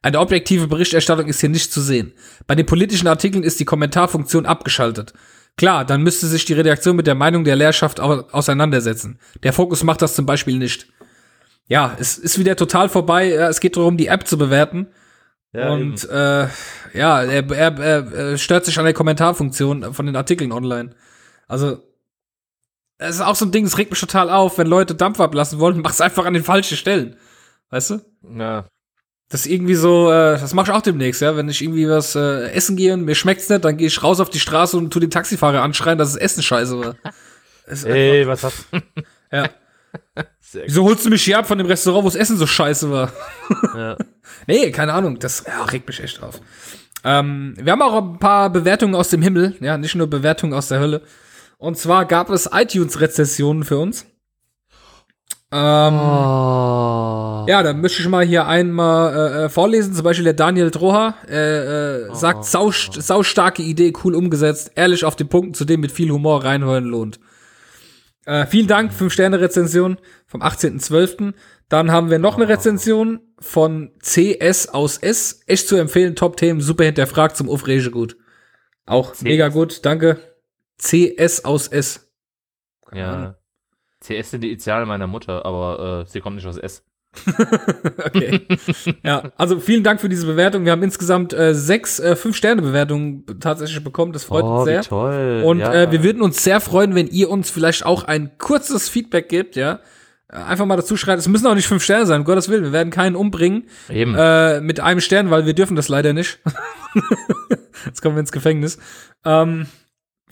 Eine objektive Berichterstattung ist hier nicht zu sehen. Bei den politischen Artikeln ist die Kommentarfunktion abgeschaltet. Klar, dann müsste sich die Redaktion mit der Meinung der Lehrerschaft au auseinandersetzen. Der Fokus macht das zum Beispiel nicht. Ja, es ist wieder total vorbei. Ja, Es geht darum, die App zu bewerten. Ja, und äh, ja, er, er, er, stört sich an der Kommentarfunktion von den Artikeln online. Also, es ist auch so ein Ding, es regt mich total auf, wenn Leute Dampf ablassen wollen, mach's einfach an den falschen Stellen. Weißt du? ja. Das ist irgendwie so, äh, das mache ich auch demnächst, ja. Wenn ich irgendwie was äh, essen gehe und mir schmeckt's nicht, dann gehe ich raus auf die Straße und tu den Taxifahrer anschreien, dass das Essen scheiße war. Es ist Ey, was hast ja. Sehr Wieso holst du mich hier ab von dem Restaurant, wo das Essen so scheiße war? Ja. Nee, keine Ahnung, das ja, regt mich echt auf. Ähm, wir haben auch ein paar Bewertungen aus dem Himmel, ja, nicht nur Bewertungen aus der Hölle. Und zwar gab es iTunes-Rezessionen für uns. Ähm, Oh. Ja, dann möchte ich mal hier einmal äh, äh, vorlesen. Zum Beispiel der Daniel Droha äh, äh, sagt, sau, sau starke Idee, cool umgesetzt, ehrlich auf den Punkt, zudem mit viel Humor reinhören lohnt. Äh, vielen Dank, 5-Sterne-Rezension vom 18.12. Dann haben wir noch eine Rezension von CS aus S. Echt zu empfehlen, Top-Themen, super hinterfragt zum Aufrege gut. Auch mega gut, danke. CS aus S. Keine Ahnung. CS sind die Initialen meiner Mutter, aber äh, sie kommt nicht aus S. Okay. ja, also vielen Dank für diese Bewertung. Wir haben insgesamt äh, sechs äh, Fünf-Sterne-Bewertungen tatsächlich bekommen. Das freut uns sehr. Oh, toll. Und ja. äh, wir würden uns sehr freuen, wenn ihr uns vielleicht auch ein kurzes Feedback gebt, ja. Äh, Einfach mal dazu schreiben. Es müssen auch nicht fünf Sterne sein, um Gottes Willen. Wir werden keinen umbringen Eben. äh, mit einem Stern, weil wir dürfen das leider nicht. Jetzt kommen wir ins Gefängnis. Ähm,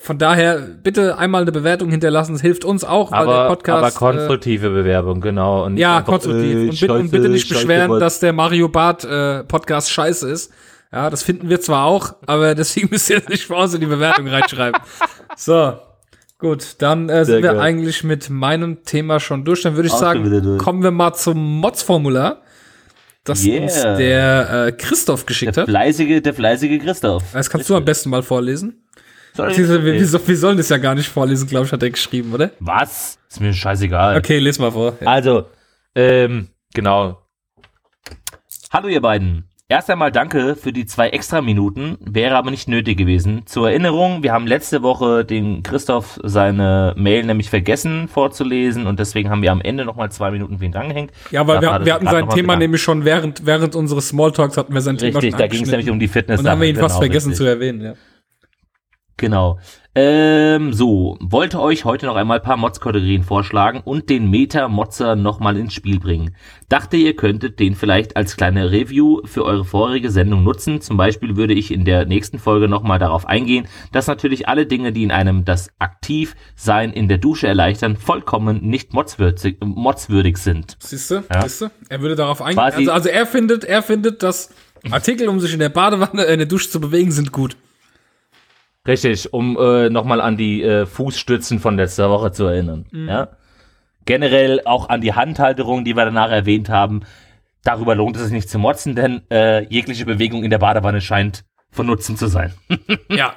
von daher bitte einmal eine Bewertung hinterlassen. Es hilft uns auch, weil der aber, Podcast. aber äh, konstruktive Bewerbung, genau. Und ja, einfach, konstruktiv. äh, und, bitte, und bitte scheiße, nicht scheiße, beschweren, dass der Mario Bart äh, Podcast scheiße ist. Ja, das finden wir zwar auch, aber deswegen müsst ihr nicht vor uns in die Bewertung reinschreiben. So, gut, dann äh, sind Sehr wir geil. eigentlich mit meinem Thema schon durch. Dann würde ich Auch sagen, kommen wir mal zum Mods-Formular, das Yeah. uns der äh, Christoph geschickt Der hat. fleißige, der fleißige Christoph. Das kannst du am besten mal vorlesen. Beziehungsweise, Wir, wir, wir sollen das ja gar nicht vorlesen, glaube ich, hat er geschrieben, oder? Was? Ist mir scheißegal. Okay, les mal vor. Ja. Also, ähm, genau. Hallo ihr beiden. Erst einmal danke für die zwei extra Minuten, wäre aber nicht nötig gewesen. Zur Erinnerung, wir haben letzte Woche den Christoph seine Mail nämlich vergessen vorzulesen und deswegen haben wir am Ende nochmal zwei Minuten für ihn drangehängt. Ja, weil wir, wir hatten sein Thema nämlich schon während, während unseres Smalltalks hatten wir sein Thema Richtig, schon da ging es nämlich um die Fitness. Und dann haben wir ihn fast genau, vergessen richtig. zu erwähnen, ja. Genau. Ähm, so, wollte euch heute noch einmal ein paar Mods-Kategorien vorschlagen und den Meta-Mozzer nochmal ins Spiel bringen. Dachte, ihr könntet den vielleicht als kleine Review für eure vorherige Sendung nutzen. Zum Beispiel würde ich in der nächsten Folge nochmal darauf eingehen, dass natürlich alle Dinge, die in einem das Aktivsein in der Dusche erleichtern, vollkommen nicht modswürdig, modswürdig sind. Siehst du? Ja. Siehst du? Er würde darauf eingehen. Also, also er findet, er findet, dass Artikel, um sich in der Badewanne, äh, in der Dusche zu bewegen, sind gut. Richtig, um äh, nochmal an die äh, Fußstützen von letzter Woche zu erinnern. Ja? Generell auch an die Handhalterung, die wir danach erwähnt haben. Darüber lohnt es sich nicht zu motzen, denn äh, jegliche Bewegung in der Badewanne scheint von Nutzen zu sein. Ja.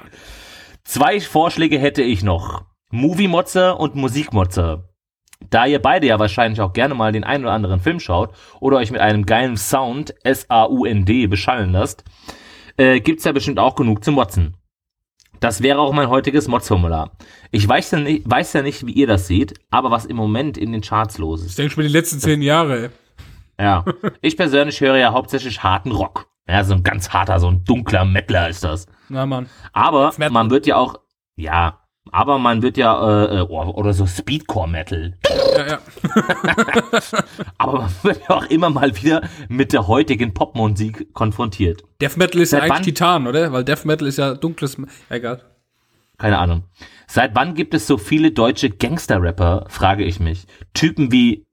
Zwei Vorschläge hätte ich noch. Movie-Motzer und Musik-Motzer. Da ihr beide ja wahrscheinlich auch gerne mal den einen oder anderen Film schaut oder euch mit einem geilen Sound, S-A-U-N-D, beschallen lasst, äh, gibt's ja bestimmt auch genug zum Motzen. Das wäre auch mein heutiges Mods-Formular. Ich weiß ja, nicht, weiß ja nicht, wie ihr das seht, aber was im Moment in den Charts los Ich ist. denke schon die letzten zehn Jahre. Ja. Ich persönlich höre ja hauptsächlich harten Rock. Ja, so ein ganz harter, so ein dunkler Mettler ist das. Na, Mann. Aber man wird ja auch, ja, aber man wird ja, äh, äh, oh, oder so Speedcore-Metal. Ja, ja. Aber man wird ja auch immer mal wieder mit der heutigen Popmusik konfrontiert. Death Metal ist ja Seit eigentlich wann? Titan, oder? Weil Death Metal ist ja dunkles. Ja, egal. Keine Ahnung. Seit wann gibt es so viele deutsche Gangster-Rapper, frage ich mich. Typen wie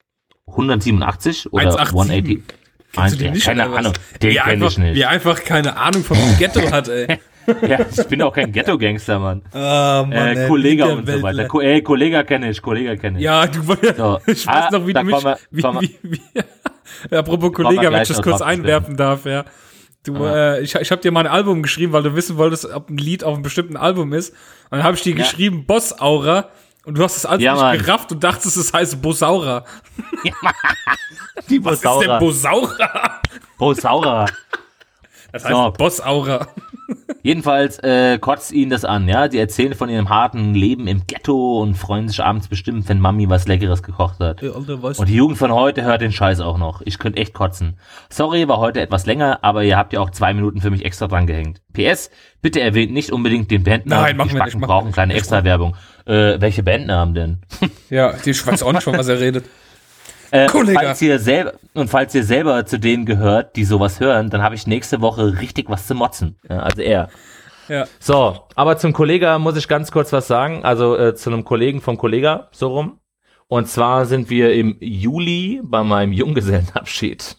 187 oder 187. 180. Kennst du die Ja, nicht, keine? Ahnung, den einfach, ich nicht. Wie einfach keine Ahnung vom Ghetto hat, ey. Ja, ich bin auch kein Ghetto-Gangster, Mann. Ah, Äh, Kollege und so weiter. Ko äh, Kollege kenne ich, Kollege kenne ich. Ja, du So. ich weiß Ah, noch, wie du mich, wir- wie, wie, wie, apropos wir Kollege, wenn ich das kurz einwerfen darf, ja. Du, äh, ich, ich habe dir mal ein Album geschrieben, weil du wissen wolltest, ob ein Lied auf einem bestimmten Album ist. Und dann habe ich dir geschrieben, Boss Aura. Und du hast das Album Ja, Mann. nicht gerafft und dachtest, es heißt Bosaura. Die Was ist denn Bosaura? Bosaura. Das heißt So. Boss Aura. Jedenfalls äh, kotzt ihn das an, ja. Die erzählen von ihrem harten Leben im Ghetto und freuen sich abends bestimmt, wenn Mami was Leckeres gekocht hat. Und die Jugend von heute hört den Scheiß auch noch. Ich könnte echt kotzen. Sorry, war heute etwas länger, aber ihr habt ja auch zwei Minuten für mich extra dran gehängt. PS, bitte erwähnt nicht unbedingt den Bandnamen. Nein, machen die wir nicht, machen wir brauchen nicht. kleine Extra-Werbung. Äh, welche Bandnamen denn? Ja, die weiß auch nicht, von was er redet. Äh, Kollege. falls ihr selber und falls ihr selber zu denen gehört, die sowas hören, dann habe ich nächste Woche richtig was zu motzen. Ja, also er. Ja. So, aber zum Kollega muss ich ganz kurz was sagen. Also äh, zu einem Kollegen vom Kollega, so rum. Und zwar sind wir im Juli bei meinem Junggesellenabschied.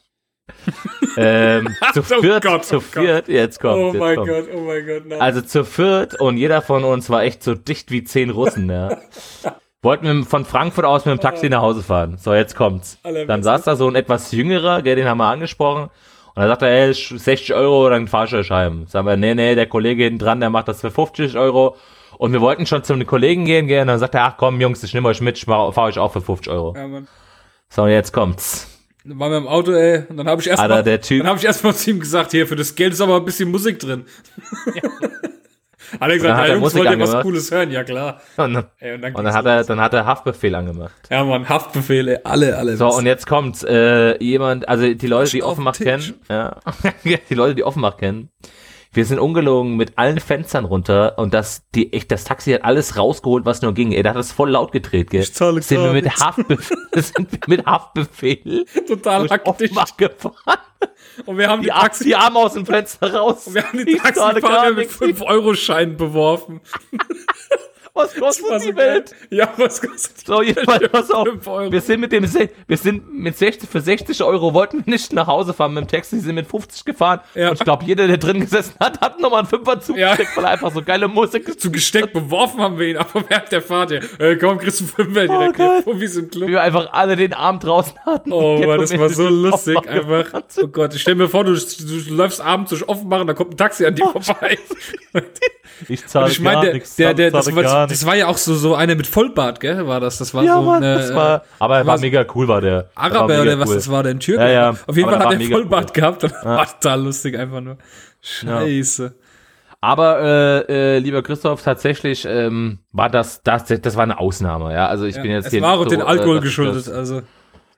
ähm, zu Oh viert, Gott, zu oh Gott. viert, jetzt kommt. Oh mein. Gott, oh mein Gott, nein. Also zu viert und jeder von uns war echt so dicht wie zehn Russen, ja. Wollten wir von Frankfurt aus mit dem Taxi nach Hause fahren. So, jetzt kommt's. Dann saß da so ein etwas jüngerer, gell, den haben wir angesprochen. Und dann sagt er, ey, 60 Euro, dann du heim. Sagen wir, nee, nee, der Kollege hinten dran, der macht das für 50 Euro. Und wir wollten schon zu einem Kollegen gehen, gell, und dann sagt er, ach komm, Jungs, ich nehme euch mit, ich fahr fahr euch auch für 50 Euro. ja. So, jetzt kommt's. Dann waren wir im Auto, ey, und dann habe ich erst Alter, mal, der Typ- dann habe ich erst mal zu ihm gesagt, hier, für das Geld ist aber ein bisschen Musik drin. Hat gesagt, hat ja, Jungs, Musik wollt ihr was. Cooles hören? Ja, klar. Und dann, Ey, und dann, und dann hat er, dann hat er Haftbefehl angemacht. Ja, Mann, Haftbefehle, alle, alle. So, und jetzt kommt's, äh, jemand, also die Leute, die Offenbach kennen, ja, die Leute, die Offenbach kennen, wir sind ungelogen mit allen Fenstern runter und das, die, echt, das Taxi hat alles rausgeholt, was nur ging. Der hat das voll laut gedreht, gell. Ich zahle sind wir mit. Haftbefehl, sind wir mit Haftbefehl total. Offenbach gefahren. Und wir haben die, Die, Taxi, die Arme aus dem Fenster raus. wir haben die Taxifahrer mit nichts. 5-Euro-Scheinen beworfen. Was kostet War so die geil. Welt? Ja, was kostet die So, jedenfalls, pass auf. Wir sind mit dem, Se- wir sind mit 60, für 60 Euro wollten wir nicht nach Hause fahren mit dem Taxi, sind mit 50 gefahren. Ja. Und ich glaube, jeder, der drin gesessen hat, hat nochmal einen Fünfer zugesteckt, Ja. weil er einfach so geile Musik zu gesteckt beworfen haben wir ihn, aber während der Fahrt, ja, äh, komm, kriegst du Fünfer Oh direkt, Gott. oh, wie im Club. wir einfach alle den Abend draußen hatten. Oh Und Mann, das wir war so lustig, einfach. Oh Gott, ich stell mir vor, du, du läufst abends durch Offenbach da kommt ein Taxi an dir vorbei. sind. Ich zahle Und ich meine, der, nichts, der, der, das, zahle gar das war ja auch so, so einer mit Vollbart, gell, war das? Das war Ja, so Mann, eine, das war, aber er war so- mega cool, war der. War Araber oder was cool. das war, der ein Türke. Ja, ja, Auf jeden aber Fall hat er Vollbart cool. gehabt und war total lustig einfach nur. Scheiße. Aber äh, äh, lieber Christoph, tatsächlich ähm, war das, das, das war eine Ausnahme, ja. Also ich bin jetzt es hier war auch nicht den so, Alkohol äh, dass ich geschuldet, Das, also.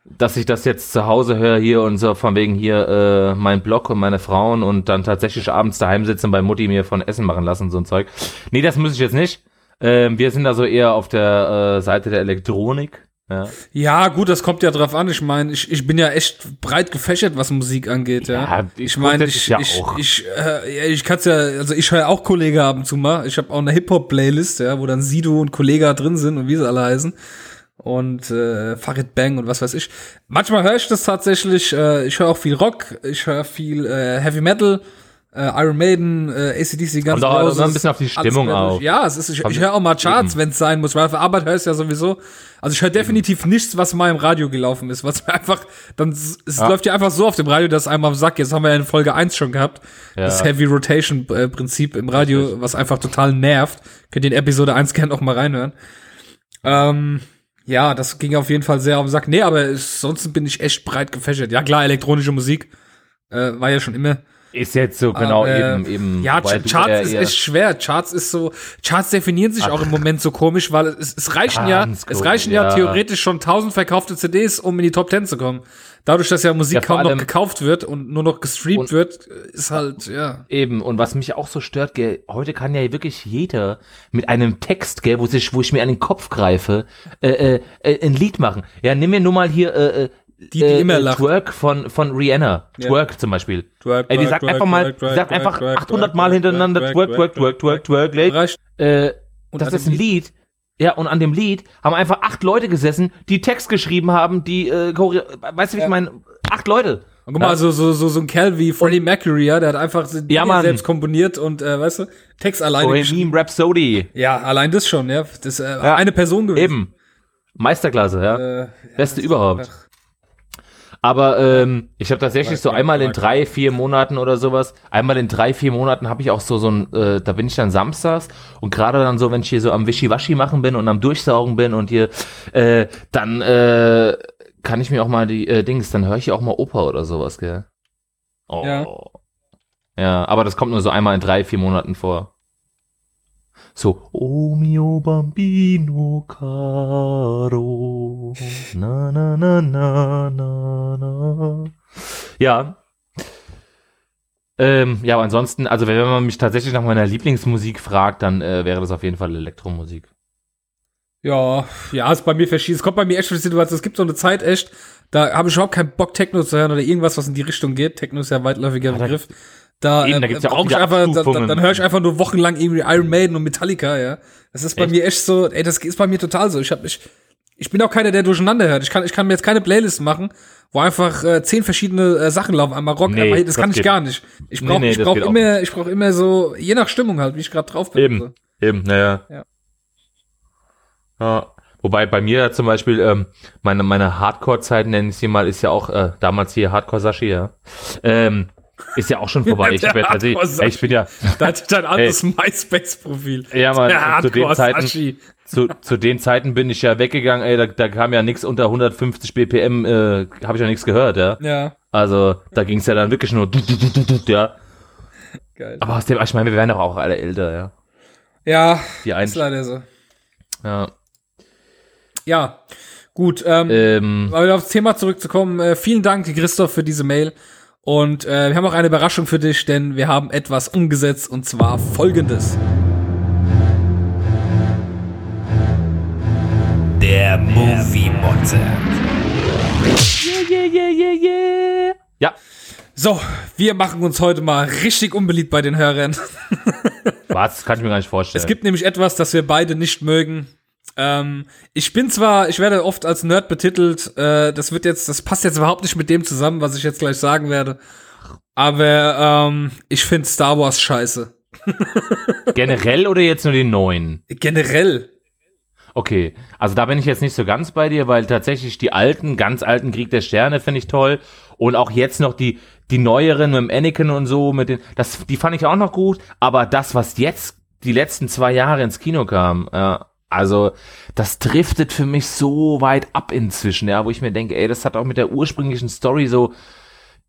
dass ich das jetzt zu Hause höre hier und so von wegen hier äh, mein Blog und meine Frauen und dann tatsächlich abends daheim sitzen bei Mutti mir von Essen machen lassen so ein Zeug. Nee, das muss ich jetzt nicht. Ähm, wir sind da so eher auf der äh, Seite der Elektronik. Ja, Ja, gut, das kommt ja drauf an. Ich meine, ich, ich bin ja echt breit gefächert, was Musik angeht, ja. Ja, ich ich meine, ich, ich, ja auch. ich, äh, ich kann's ja, also ich höre auch Kollege ab und zu mal. Ich habe auch eine Hip-Hop-Playlist, ja, wo dann Sido und Kollega drin sind und wie sie alle heißen. Und äh, Farid Bang und was weiß ich. Manchmal höre ich das tatsächlich, äh, ich höre auch viel Rock, ich höre viel äh, Heavy Metal, äh, Iron Maiden, äh, ACDC, ganz Kommt auch immer ein bisschen auf die Stimmung auf. Ja, es ist, ich, ich höre auch mal Charts, wenn es sein muss, weil für Arbeit ich es ja sowieso. Also ich höre definitiv nichts, was mal im Radio gelaufen ist, was mir einfach, dann, es Ja. läuft ja einfach so auf dem Radio, dass einmal am Sack, jetzt haben wir ja in Folge 1 schon gehabt, das Ja. Heavy Rotation äh, Prinzip im Radio, Richtig. was einfach total nervt. Könnt ihr in Episode 1 gerne noch mal reinhören. Ähm, ja, das ging auf jeden Fall sehr auf den Sack. Nee, aber sonst bin ich echt breit gefächert. Ja klar, elektronische Musik äh, war ja schon immer. Ist jetzt so genau Aber, äh, eben eben. Ja, Ch Charts eher- ist echt schwer. Charts ist so, Charts definieren sich auch im Moment so komisch, weil es, es reichen ja, Ganz es reichen ja, ja. theoretisch schon tausend verkaufte CDs, um in die Top 10 zu kommen. Dadurch, dass ja Musik Ja, kaum noch gekauft wird und nur noch gestreamt wird, ist halt, ja. Eben, und was mich auch so stört, gell, heute kann ja wirklich jeder mit einem Text, gell, wo, sich, wo ich mir an den Kopf greife, äh, äh, äh, ein Lied machen. Ja, nimm mir nur mal hier äh, äh, Die, die äh, immer äh, lacht. Twerk von, von Rihanna. Ja. Twerk zum Beispiel. Twerk, Ey, die twerk, sagt twerk, einfach mal, twerk, die sagt twerk, einfach twerk, 800 twerk, Mal twerk, hintereinander twerk, twerk, twerk, twerk, twerk, twerk, Reicht. Äh, Und das ist ein Lied. Ja, und an dem Lied haben einfach acht Leute gesessen, die Text geschrieben haben, die, äh, weißt du, wie ich meine? Acht Leute. Und guck mal, so, so, so, so ein Kerl wie Freddie Mercury, ja, der hat einfach die Ja, Mann. selbst komponiert und, äh, weißt du, Text alleine geschrieben. Bohemian Rhapsody. Ja, allein das schon, ja. Das ist äh, eine Person gewesen. Eben. Meisterklasse, ja. Äh, Beste überhaupt. Aber ähm, ich habe tatsächlich so einmal in drei, vier Monaten oder sowas, einmal in drei, vier Monaten habe ich auch so so ein, äh, da bin ich dann samstags und gerade dann so, wenn ich hier so am Wischiwaschi machen bin und am Durchsaugen bin und hier, äh, dann äh, kann ich mir auch mal die äh, Dings, dann höre ich auch mal Oper oder sowas, gell? Oh. Ja. Ja, aber das kommt nur so einmal in drei, vier Monaten vor. So, O mio bambino caro, na na na na na na. Ja. Ähm, ja, aber ansonsten, also wenn man mich tatsächlich nach meiner Lieblingsmusik fragt, dann äh, wäre das auf jeden Fall Elektromusik. Ja, ja, ist bei mir verschieden. Es kommt bei mir echt für die Situation. Es gibt so eine Zeit echt, da habe ich überhaupt keinen Bock, Techno zu hören oder irgendwas, was in die Richtung geht. Techno ist ja ein weitläufiger Begriff. Da, Eben, äh, da gibt's ja auch ich einfach, da, da, dann höre ich einfach nur wochenlang irgendwie Iron Maiden und Metallica, ja. Das ist bei Echt? mir echt so, ey, das ist bei mir total so. Ich habe ich, Ich bin auch keiner, der durcheinander hört. Ich kann, ich kann mir jetzt keine Playlist machen, wo einfach äh, zehn verschiedene äh, Sachen laufen. Einmal Rock, Nee, einmal. Das das kann ich geht- gar nicht. Ich Nee, brauche nee, ich das brauch immer, ich brauch immer so, je nach Stimmung halt, wie ich gerade drauf bin. Eben. So. Eben, naja. Ja. Ja. Wobei bei mir zum Beispiel ähm, meine, meine Hardcore-Zeit, nenne ich sie mal, ist ja auch äh, damals hier Hardcore Sashi, ja. Ähm, ist ja auch schon vorbei. Ich, hab ja Hardcore ey, ich bin ja, Dein, dein altes MySpace-Profil. ja Der zu den Zeiten, zu, zu den Zeiten bin ich ja weggegangen, ey, da, da kam ja nichts unter 150 BPM, äh, habe ich ja nichts gehört, ja. Ja, Also da ging es ja dann wirklich nur, ja. geil. Aber aus dem, ich meine, wir werden doch auch alle älter, ja. Ja, Die ist einen, leider so. ja. Ja, gut. Ähm, Ähm, Aber wieder aufs Thema zurückzukommen, äh, vielen Dank, Christoph, für diese Mail. Und äh, wir haben auch eine Überraschung für dich, denn wir haben etwas umgesetzt und zwar folgendes. Der Movie Monster. ja, So, wir machen uns heute mal richtig unbeliebt bei den Hörern. was, kann ich mir gar nicht vorstellen. Es gibt nämlich etwas, das wir beide nicht mögen. Ähm, ich bin zwar, ich werde oft als Nerd betitelt, äh, das wird jetzt, das passt jetzt überhaupt nicht mit dem zusammen, was ich jetzt gleich sagen werde. Aber ähm, ich finde Star Wars scheiße. Generell oder jetzt nur die neuen? Generell. Okay, also da bin ich jetzt nicht so ganz bei dir, weil tatsächlich die alten, ganz alten Krieg der Sterne finde ich toll und auch jetzt noch die die neueren mit dem Anakin und so mit den das die fand ich auch noch gut, aber das was jetzt die letzten zwei Jahre ins Kino kam, ja, also das driftet für mich so weit ab inzwischen, ja, wo ich mir denke, ey, das hat auch mit der ursprünglichen Story so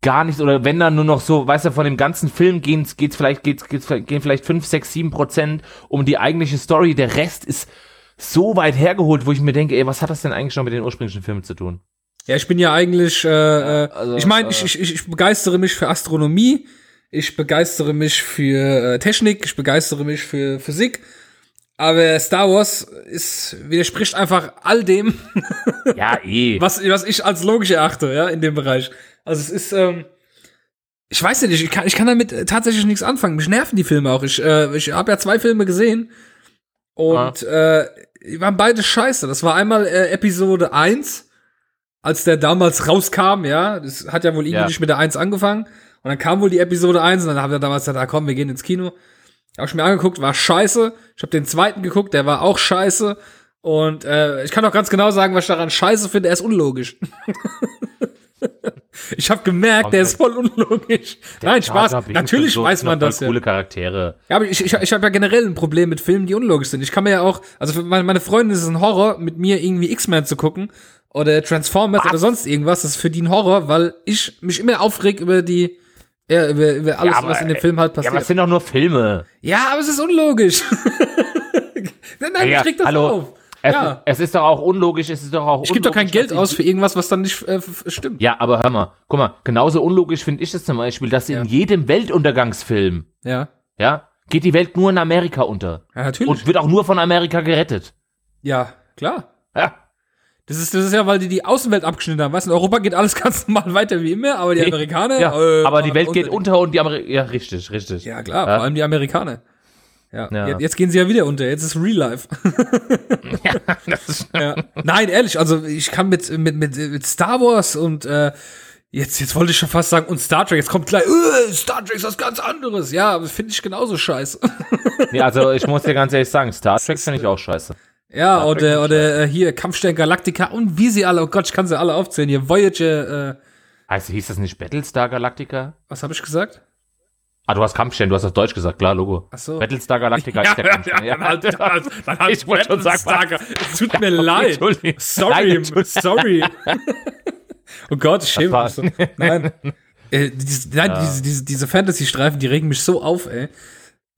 gar nicht oder wenn dann nur noch so, weißt du, von dem ganzen Film geht's geht's vielleicht geht's, geht's gehen vielleicht fünf, sechs, sieben Prozent um die eigentliche Story, der Rest ist so weit hergeholt, wo ich mir denke, ey, was hat das denn eigentlich noch mit den ursprünglichen Filmen zu tun? Ja, ich bin ja eigentlich, äh, äh, also, ich meine, ich, ich, ich, ich begeistere mich für Astronomie, ich begeistere mich für äh, Technik, ich begeistere mich für Physik, aber Star Wars ist, widerspricht einfach all dem, Ja, eh. was, was ich als logisch erachte, ja, in dem Bereich. Also es ist, ähm, ich weiß nicht, ich kann, ich kann damit äh, tatsächlich nichts anfangen. Mich nerven die Filme auch. Ich, äh, ich habe ja zwei Filme gesehen und äh, die waren beide scheiße. Das war einmal äh, Episode 1, als der damals rauskam, ja. Das hat ja wohl irgendwie Ja. nicht mit der 1 angefangen. Und dann kam wohl die Episode 1 und dann haben wir damals gesagt, ah komm, wir gehen ins Kino. Hab ich mir angeguckt, war scheiße. Ich habe den zweiten geguckt, der war auch scheiße. Und äh, ich kann auch ganz genau sagen, was ich daran scheiße finde, er ist unlogisch. ich habe gemerkt, der ist voll unlogisch. Nein, Spaß. Natürlich so weiß man das ja. Coole Charaktere. Ja, aber ich, ich, ich habe ja generell ein Problem mit Filmen, die unlogisch sind. Ich kann mir ja auch, also für meine, meine Freundin ist es ein Horror, mit mir irgendwie X-Men zu gucken oder Transformers oder sonst irgendwas. Das ist für die ein Horror, weil ich mich immer aufreg über die, ja, über, über alles, Ja, aber, was in dem Film halt Ja, aber passiert. das sind doch nur Filme. Ja, aber es ist unlogisch. nein, nein, Ja, ich krieg das hallo. auf. Es, Ja. es ist doch auch unlogisch, es ist doch auch Ich gebe doch kein Geld aus für irgendwas, was dann nicht äh, stimmt. Ja, aber hör mal, guck mal, genauso unlogisch finde ich es zum Beispiel, dass Ja. in jedem Weltuntergangsfilm, Ja, ja, geht die Welt nur in Amerika unter. ja natürlich. Und wird auch nur von Amerika gerettet. ja, klar. Ja. Das ist, das ist ja, weil die die Außenwelt abgeschnitten haben. Weißt du, in Europa geht alles ganz normal weiter wie immer, aber die Amerikaner. Ja, äh, aber die Welt geht unter- unter und die Amerikaner. Ja, richtig, richtig. Ja, klar, Ja. vor allem die Amerikaner. Ja. Ja. Jetzt, gehen sie ja wieder unter. Jetzt ist Real Life. Das ist- ja. Nein, ehrlich, also ich kann mit, mit, mit, mit Star Wars und äh, jetzt, jetzt wollte ich schon fast sagen, und Star Trek, jetzt kommt gleich, äh, Star Trek ist was ganz anderes. Ja, finde ich genauso scheiße. nee, also ich muss dir ganz ehrlich sagen, Star Trek finde ich auch scheiße. Ja, Star oder, oder äh, hier Kampfstern Galactica und wie sie alle, oh Gott, ich kann sie alle aufzählen. Hier Voyager, äh, Heißt, hieß das nicht Battlestar Galactica? was habe ich gesagt? Ah, du hast Kampfstern, du hast auf Deutsch gesagt, klar, Logo. Ach so. Battlestar Galactica ist der Kampfstern. dann halt, dann halt, dann halt Ich wollte schon sagen, Es tut mir leid. Sorry, Nein, sorry. oh Gott, ich schäme mich so. Nein. Äh, diese, nein, diese, diese, diese Fantasy-Streifen, die regen mich so auf, ey.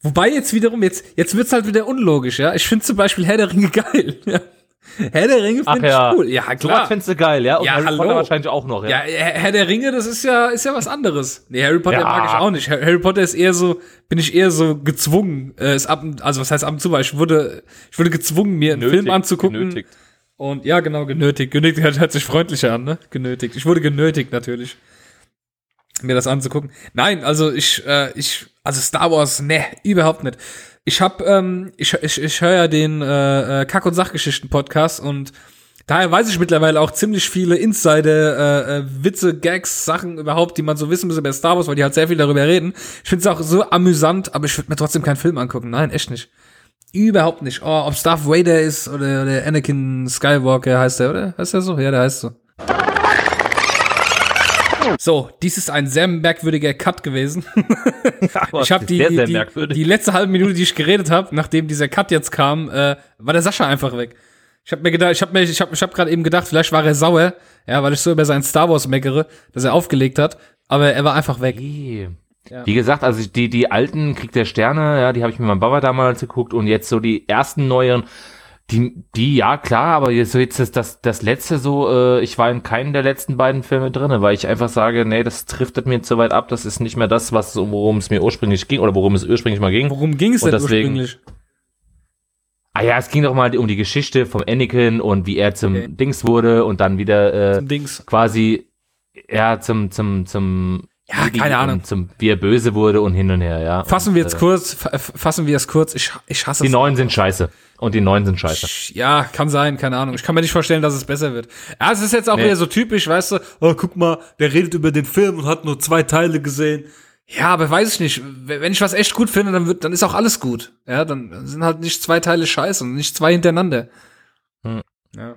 Wobei jetzt wiederum, jetzt, jetzt wird's halt wieder unlogisch, ja. Ich finde zum Beispiel Herr der Ringe geil. Ja. Herr der Ringe finde ich ja. cool. Ja, klar. findest du geil, ja? Und Ja, Harry hallo. Potter wahrscheinlich auch noch, ja? Ja, Herr der Ringe, das ist ja, ist ja was anderes. Nee, Harry Potter Ja. mag ich auch nicht. Har- Harry Potter ist eher so, bin ich eher so gezwungen, äh, ist ab, also was heißt ab und zu, weil ich wurde, ich wurde gezwungen, mir einen Film anzugucken. Genötigt. Und ja, genau, genötigt. Genötigt hört, hört sich freundlicher an, ne? Genötigt. Ich wurde genötigt natürlich, mir das anzugucken. Nein, also ich, äh, ich, also Star Wars, ne, überhaupt nicht. Ich hab, ähm, ich, ich, ich höre ja den äh, äh, Kack- und Sachgeschichten-Podcast und daher weiß ich mittlerweile auch ziemlich viele Insider, äh, äh, Witze, Gags, Sachen überhaupt, die man so wissen muss über Star Wars, weil die halt sehr viel darüber reden. Ich finde es auch so amüsant, aber ich würde mir trotzdem keinen Film angucken. Nein, echt nicht. Überhaupt nicht. Oh, ob Darth Vader ist oder, oder Anakin Skywalker heißt der, oder? Heißt der so? Ja, der heißt so. So, dies ist ein sehr merkwürdiger Cut gewesen. ich habe die, sehr, sehr die, die letzte halbe Minute, die ich geredet habe, nachdem dieser Cut jetzt kam, äh, war der Sascha einfach weg. Ich habe mir gedacht, ich habe mir, ich habe, ich habe gerade eben gedacht, vielleicht war er sauer, ja, weil ich so über sein Star Wars meckere, dass er aufgelegt hat, aber er war einfach weg. Nee. Ja. Wie gesagt, also die, die alten Krieg der Sterne, ja, die habe ich mit meinem Baba damals geguckt und jetzt so die ersten neueren, die, die, ja klar, aber jetzt, so jetzt ist das, das letzte so, äh, ich war in keinen der letzten beiden Filme drinne, weil ich einfach sage, nee, das driftet mir zu weit ab, das ist nicht mehr das, was, worum es mir ursprünglich ging oder worum es ursprünglich mal ging. Worum ging es denn deswegen- ursprünglich? Ah ja, es ging doch mal um die Geschichte vom Anakin und wie er zum Okay. Dings wurde und dann wieder äh, quasi ja zum zum zum Ja, keine Ahnung. zum wie er böse wurde und hin und her, ja. Fassen und, wir jetzt äh, kurz, fa- fassen wir es kurz. Ich, ich hasse Die es. neuen sind scheiße und die neuen sind scheiße. Ja, kann sein, keine Ahnung. Ich kann mir nicht vorstellen, dass es besser wird. Ja, es ist jetzt auch Nee. wieder so typisch, weißt du, oh, guck mal, der redet über den Film und hat nur zwei Teile gesehen. Ja, aber weiß ich nicht. Wenn ich was echt gut finde, dann wird, dann ist auch alles gut. Ja, dann sind halt nicht zwei Teile scheiße und nicht zwei hintereinander. Hm. Ja.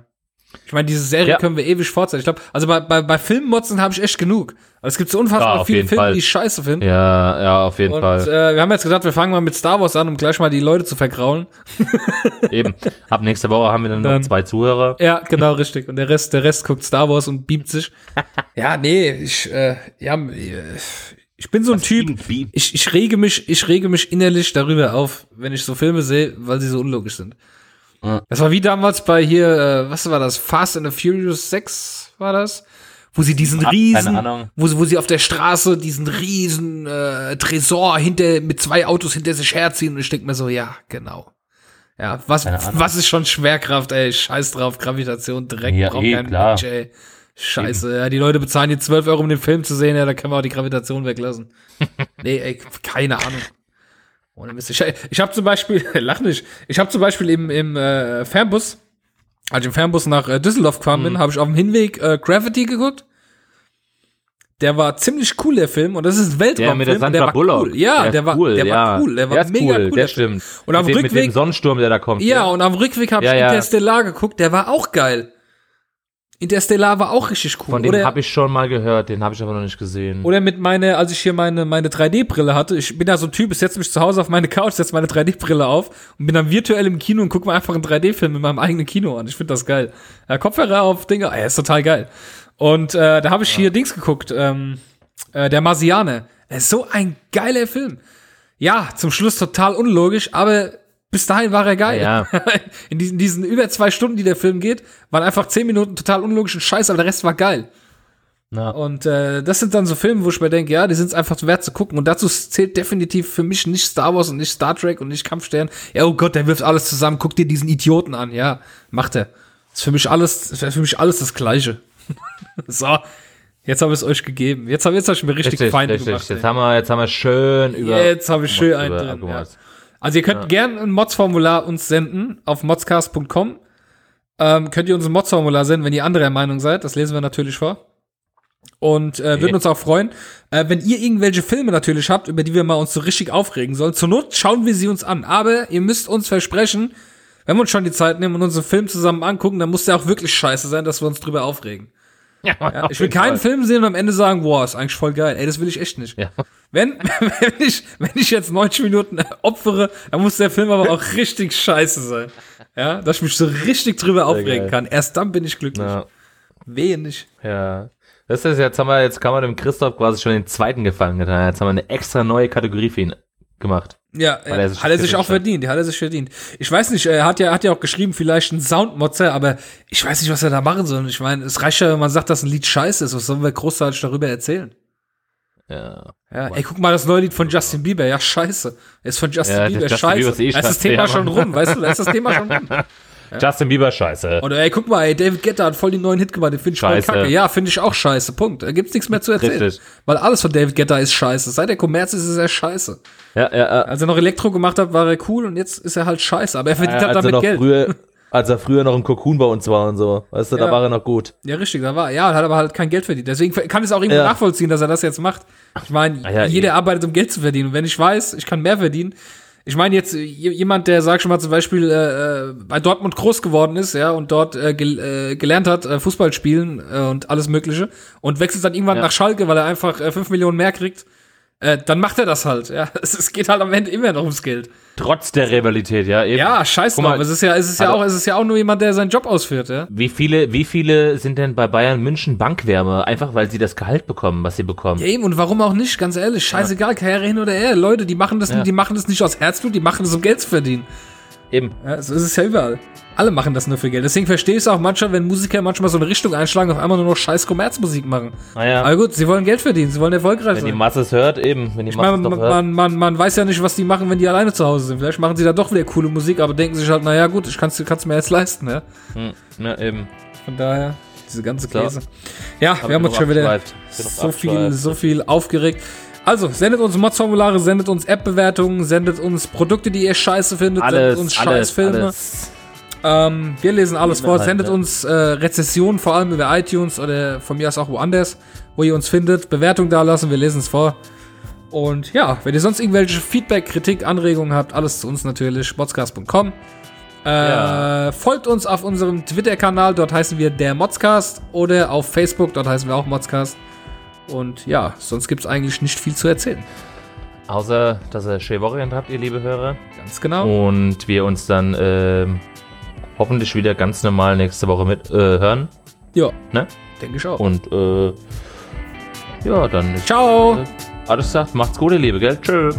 Ich meine, diese Serie Ja. können wir ewig fortsetzen. Ich glaube, also bei, bei, bei Filmmotzen habe ich echt genug. Also es gibt so unfassbar Ja, viele Filme, Fall. die ich scheiße finde. Ja, ja, auf jeden Und Fall. äh, wir haben jetzt gesagt, wir fangen mal mit Star Wars an, um gleich mal die Leute zu vergraulen. Eben. Ab nächste Woche haben wir dann noch Dann- zwei Zuhörer. Ja, genau, richtig. Und der Rest, der Rest guckt Star Wars und beamt sich. ja, nee, ich, äh, ja, ich bin so ein Typ. Beam. Ich, ich rege mich, ich rege mich innerlich darüber auf, wenn ich so Filme sehe, weil sie so unlogisch sind. Ja. Das war wie damals bei hier, äh, was war das? Fast and the Furious 6 war das? Wo sie diesen keine riesen, wo sie, wo sie auf der Straße diesen riesen äh, Tresor hinter mit zwei Autos hinter sich herziehen und ich denke mir so, ja, genau. Ja, was, was ist schon Schwerkraft, ey? Scheiß drauf, Gravitation direkt, Ja, braucht eh, kein klar. Mensch, ey. Scheiße, ja, die Leute bezahlen jetzt 12 Euro, um den Film zu sehen, ja, da können wir auch die Gravitation weglassen. nee, ey, keine Ahnung. Ohne Mist. Ich, ich habe zum Beispiel, lach nicht, ich habe zum Beispiel im, im äh, Fernbus, als ich im Fernbus nach äh, Düsseldorf gefahren Mhm. bin, habe ich auf dem Hinweg äh, Gravity geguckt. Der war ziemlich cool, der Film, und das ist ein Weltraumfilm. Der mit der Sandra war Bullock. Cool. Ja, der, war, cool, der ja. war cool, der war der mega cool, cool. der Film. stimmt. Und auf mit, dem dem, mit dem Rückweg, Sonnensturm, der da kommt. ja, und am Rückweg habe Ja, ich ja. Interstellar geguckt, der war auch geil. Interstellar war auch richtig cool. Von dem habe ich schon mal gehört, den habe ich aber noch nicht gesehen. oder mit meine, als ich hier meine, meine 3D-Brille hatte, ich bin ja so ein Typ, ich setze mich zu Hause auf meine Couch, setze meine 3D-Brille auf und bin dann virtuell im Kino und gucke mir einfach einen 3D-Film in meinem eigenen Kino an. Ich finde das geil. Ja, Kopfhörer auf Dinge, ey, ist total geil. Und äh, da habe ich hier Dings geguckt, ähm, äh, der Marsianer. Er ist so ein geiler Film. Ja, zum Schluss total unlogisch, aber bis dahin war er geil. Ja. In diesen, diesen über zwei Stunden, die der Film geht, waren einfach zehn Minuten total unlogischen Scheiß, aber der Rest war geil. Na, Und äh, das sind dann so Filme, wo ich mir denke, ja, die sind einfach wert zu gucken. Und dazu zählt definitiv für mich nicht Star Wars und nicht Star Trek und nicht Kampfstern. Ja, oh Gott, der wirft alles zusammen. Guck dir diesen Idioten an. Ja, macht er. Ist für mich alles, ist für mich alles das Gleiche. so, jetzt habe ich es euch gegeben. Jetzt habe jetzt hab ich mir richtig, richtig, Feinde richtig. gemacht. Jetzt ey. haben wir, jetzt haben wir schön über. Jetzt habe ich schön einen drin. Ja. Also ihr könnt gern ein Mods-Formular uns senden auf modscast.com. Ähm, könnt ihr uns ein Mods-Formular senden, wenn ihr anderer Meinung seid. Das lesen wir natürlich vor. Und äh, würden uns auch freuen, äh, wenn ihr irgendwelche Filme natürlich habt, über die wir mal uns so richtig aufregen sollen. Zur Not schauen wir sie uns an. Aber ihr müsst uns versprechen, wenn wir uns schon die Zeit nehmen und uns einen Film zusammen angucken, dann muss der auch wirklich scheiße sein, dass wir uns drüber aufregen. Ja, Ja, ich will keinen Fall. Film sehen und am Ende sagen, boah, ist eigentlich voll geil. Ey, das will ich echt nicht. Ja. Wenn, wenn, ich, wenn ich jetzt 90 Minuten opfere, dann muss der Film aber auch richtig scheiße sein. Ja, dass ich mich so richtig drüber aufregen geil. kann. Erst dann bin ich glücklich. Ja. Wehe nicht. Ja. Das ist jetzt haben wir, jetzt kann man dem Christoph quasi schon den zweiten Gefallen getan. Jetzt haben wir eine extra neue Kategorie für ihn gemacht. Ja, Weil äh, er sich hat er sich auch hat. verdient. Hat er sich verdient. Ich weiß nicht, er hat ja, hat ja auch geschrieben, vielleicht ein Soundmotzer, aber ich weiß nicht, was er da machen soll. Ich meine, es reicht ja, wenn man sagt, dass ein Lied scheiße ist. Was sollen wir großartig darüber erzählen? Ja. Ja, ey, guck mal das neue Lied von Justin Bieber. Ja, scheiße. Ist von Justin Ja, Bieber Justin scheiße. Bieber ist eh da ist das scheiße, Thema ja, schon rum, weißt du? Da ist das Thema schon rum. Justin Bieber scheiße. Oder ey, guck mal, ey, David Guetta hat voll den neuen Hit gemacht, den finde ich voll Scheiße. kacke. Ja, finde ich auch scheiße. Punkt. Da gibt's nichts mehr zu erzählen. Richtig. Weil alles von David Guetta ist scheiße. Seit er Kommerz ist, ist er scheiße. Ja, ja, ja. Als er noch Elektro gemacht hat, war er cool und jetzt ist er halt scheiße. Aber er verdient halt als er damit Geld. früher, Als er früher noch ein Cocoon bei uns war und so. Weißt du, da Ja. war er noch gut. Ja, richtig, da war, ja, hat aber halt kein Geld verdient. Deswegen kann ich es auch irgendwo Ja. nachvollziehen, dass er das jetzt macht. Ich meine, Ah ja, jeder eh. arbeitet, um Geld zu verdienen. Und wenn ich weiß, ich kann mehr verdienen, ich meine jetzt äh, jemand, der sag schon mal zum Beispiel äh, äh, bei Dortmund groß geworden ist, ja, und dort äh, gel äh, gelernt hat, äh, Fußball spielen äh, und alles Mögliche und wechselt dann irgendwann Ja. nach Schalke, weil er einfach äh, 5 Millionen mehr kriegt, äh, dann macht er das halt. Ja, es, es geht halt am Ende immer noch ums Geld. Trotz der Rivalität, ja. Eben. Ja, scheiß drauf. Es ist ja, es ist ja also- auch, es ist ja auch nur jemand, der seinen Job ausführt, ja. Wie viele, wie viele sind denn bei Bayern München Bankwärme? Einfach weil sie das Gehalt bekommen, was sie bekommen. Ja, eben, und warum auch nicht, ganz ehrlich, scheißegal, Karriere hin oder her. Leute, die machen das, Ja. die machen das nicht aus Herzblut, die machen das, um Geld zu verdienen. Eben. Ja, so ist es ja überall. Alle machen das nur für Geld. Deswegen verstehe ich es auch manchmal, wenn Musiker manchmal so eine Richtung einschlagen und auf einmal nur noch scheiß Kommerzmusik machen. Naja, Aber gut, sie wollen Geld verdienen, sie wollen erfolgreich wenn die sein. Masse es hört, eben. Wenn die Ich Masse meine, es man, hört. man, man, man weiß ja nicht, was die machen, wenn die alleine zu Hause sind. Vielleicht machen sie da doch wieder coole Musik, aber denken sich halt, naja, gut, ich kann's, kann's mir jetzt leisten, ja. Hm, ja, eben. Von daher, diese ganze. Käse. Ja, Hab wir haben uns schon wieder so viel, so viel aufgeregt. Also, sendet uns Mods-Formulare, sendet uns App-Bewertungen, sendet uns Produkte, die ihr scheiße findet, sendet Alles, uns alles, Scheißfilme. alles. Ähm, wir lesen alles vor, halt, sendet uns äh, Rezessionen, vor allem über iTunes oder von mir aus auch woanders, wo ihr uns findet. Bewertung da lassen, wir lesen es vor. Und ja, wenn ihr sonst irgendwelche Feedback, Kritik, Anregungen habt, alles zu uns natürlich, modscast.com. Äh, Ja. Folgt uns auf unserem Twitter-Kanal, dort heißen wir der Modscast. Oder auf Facebook, dort heißen wir auch Modscast. Und ja, sonst gibt's eigentlich nicht viel zu erzählen. Außer, dass ihr schöne Wochenende habt, ihr liebe Hörer. Ganz genau. Und wir uns dann ähm, hoffentlich wieder ganz normal nächste Woche mit äh, hören. Ja, Ne? denke ich auch. Und äh, ja, dann Ciao! alles gesagt, macht's gut, ihr Liebe, gell? Tschö.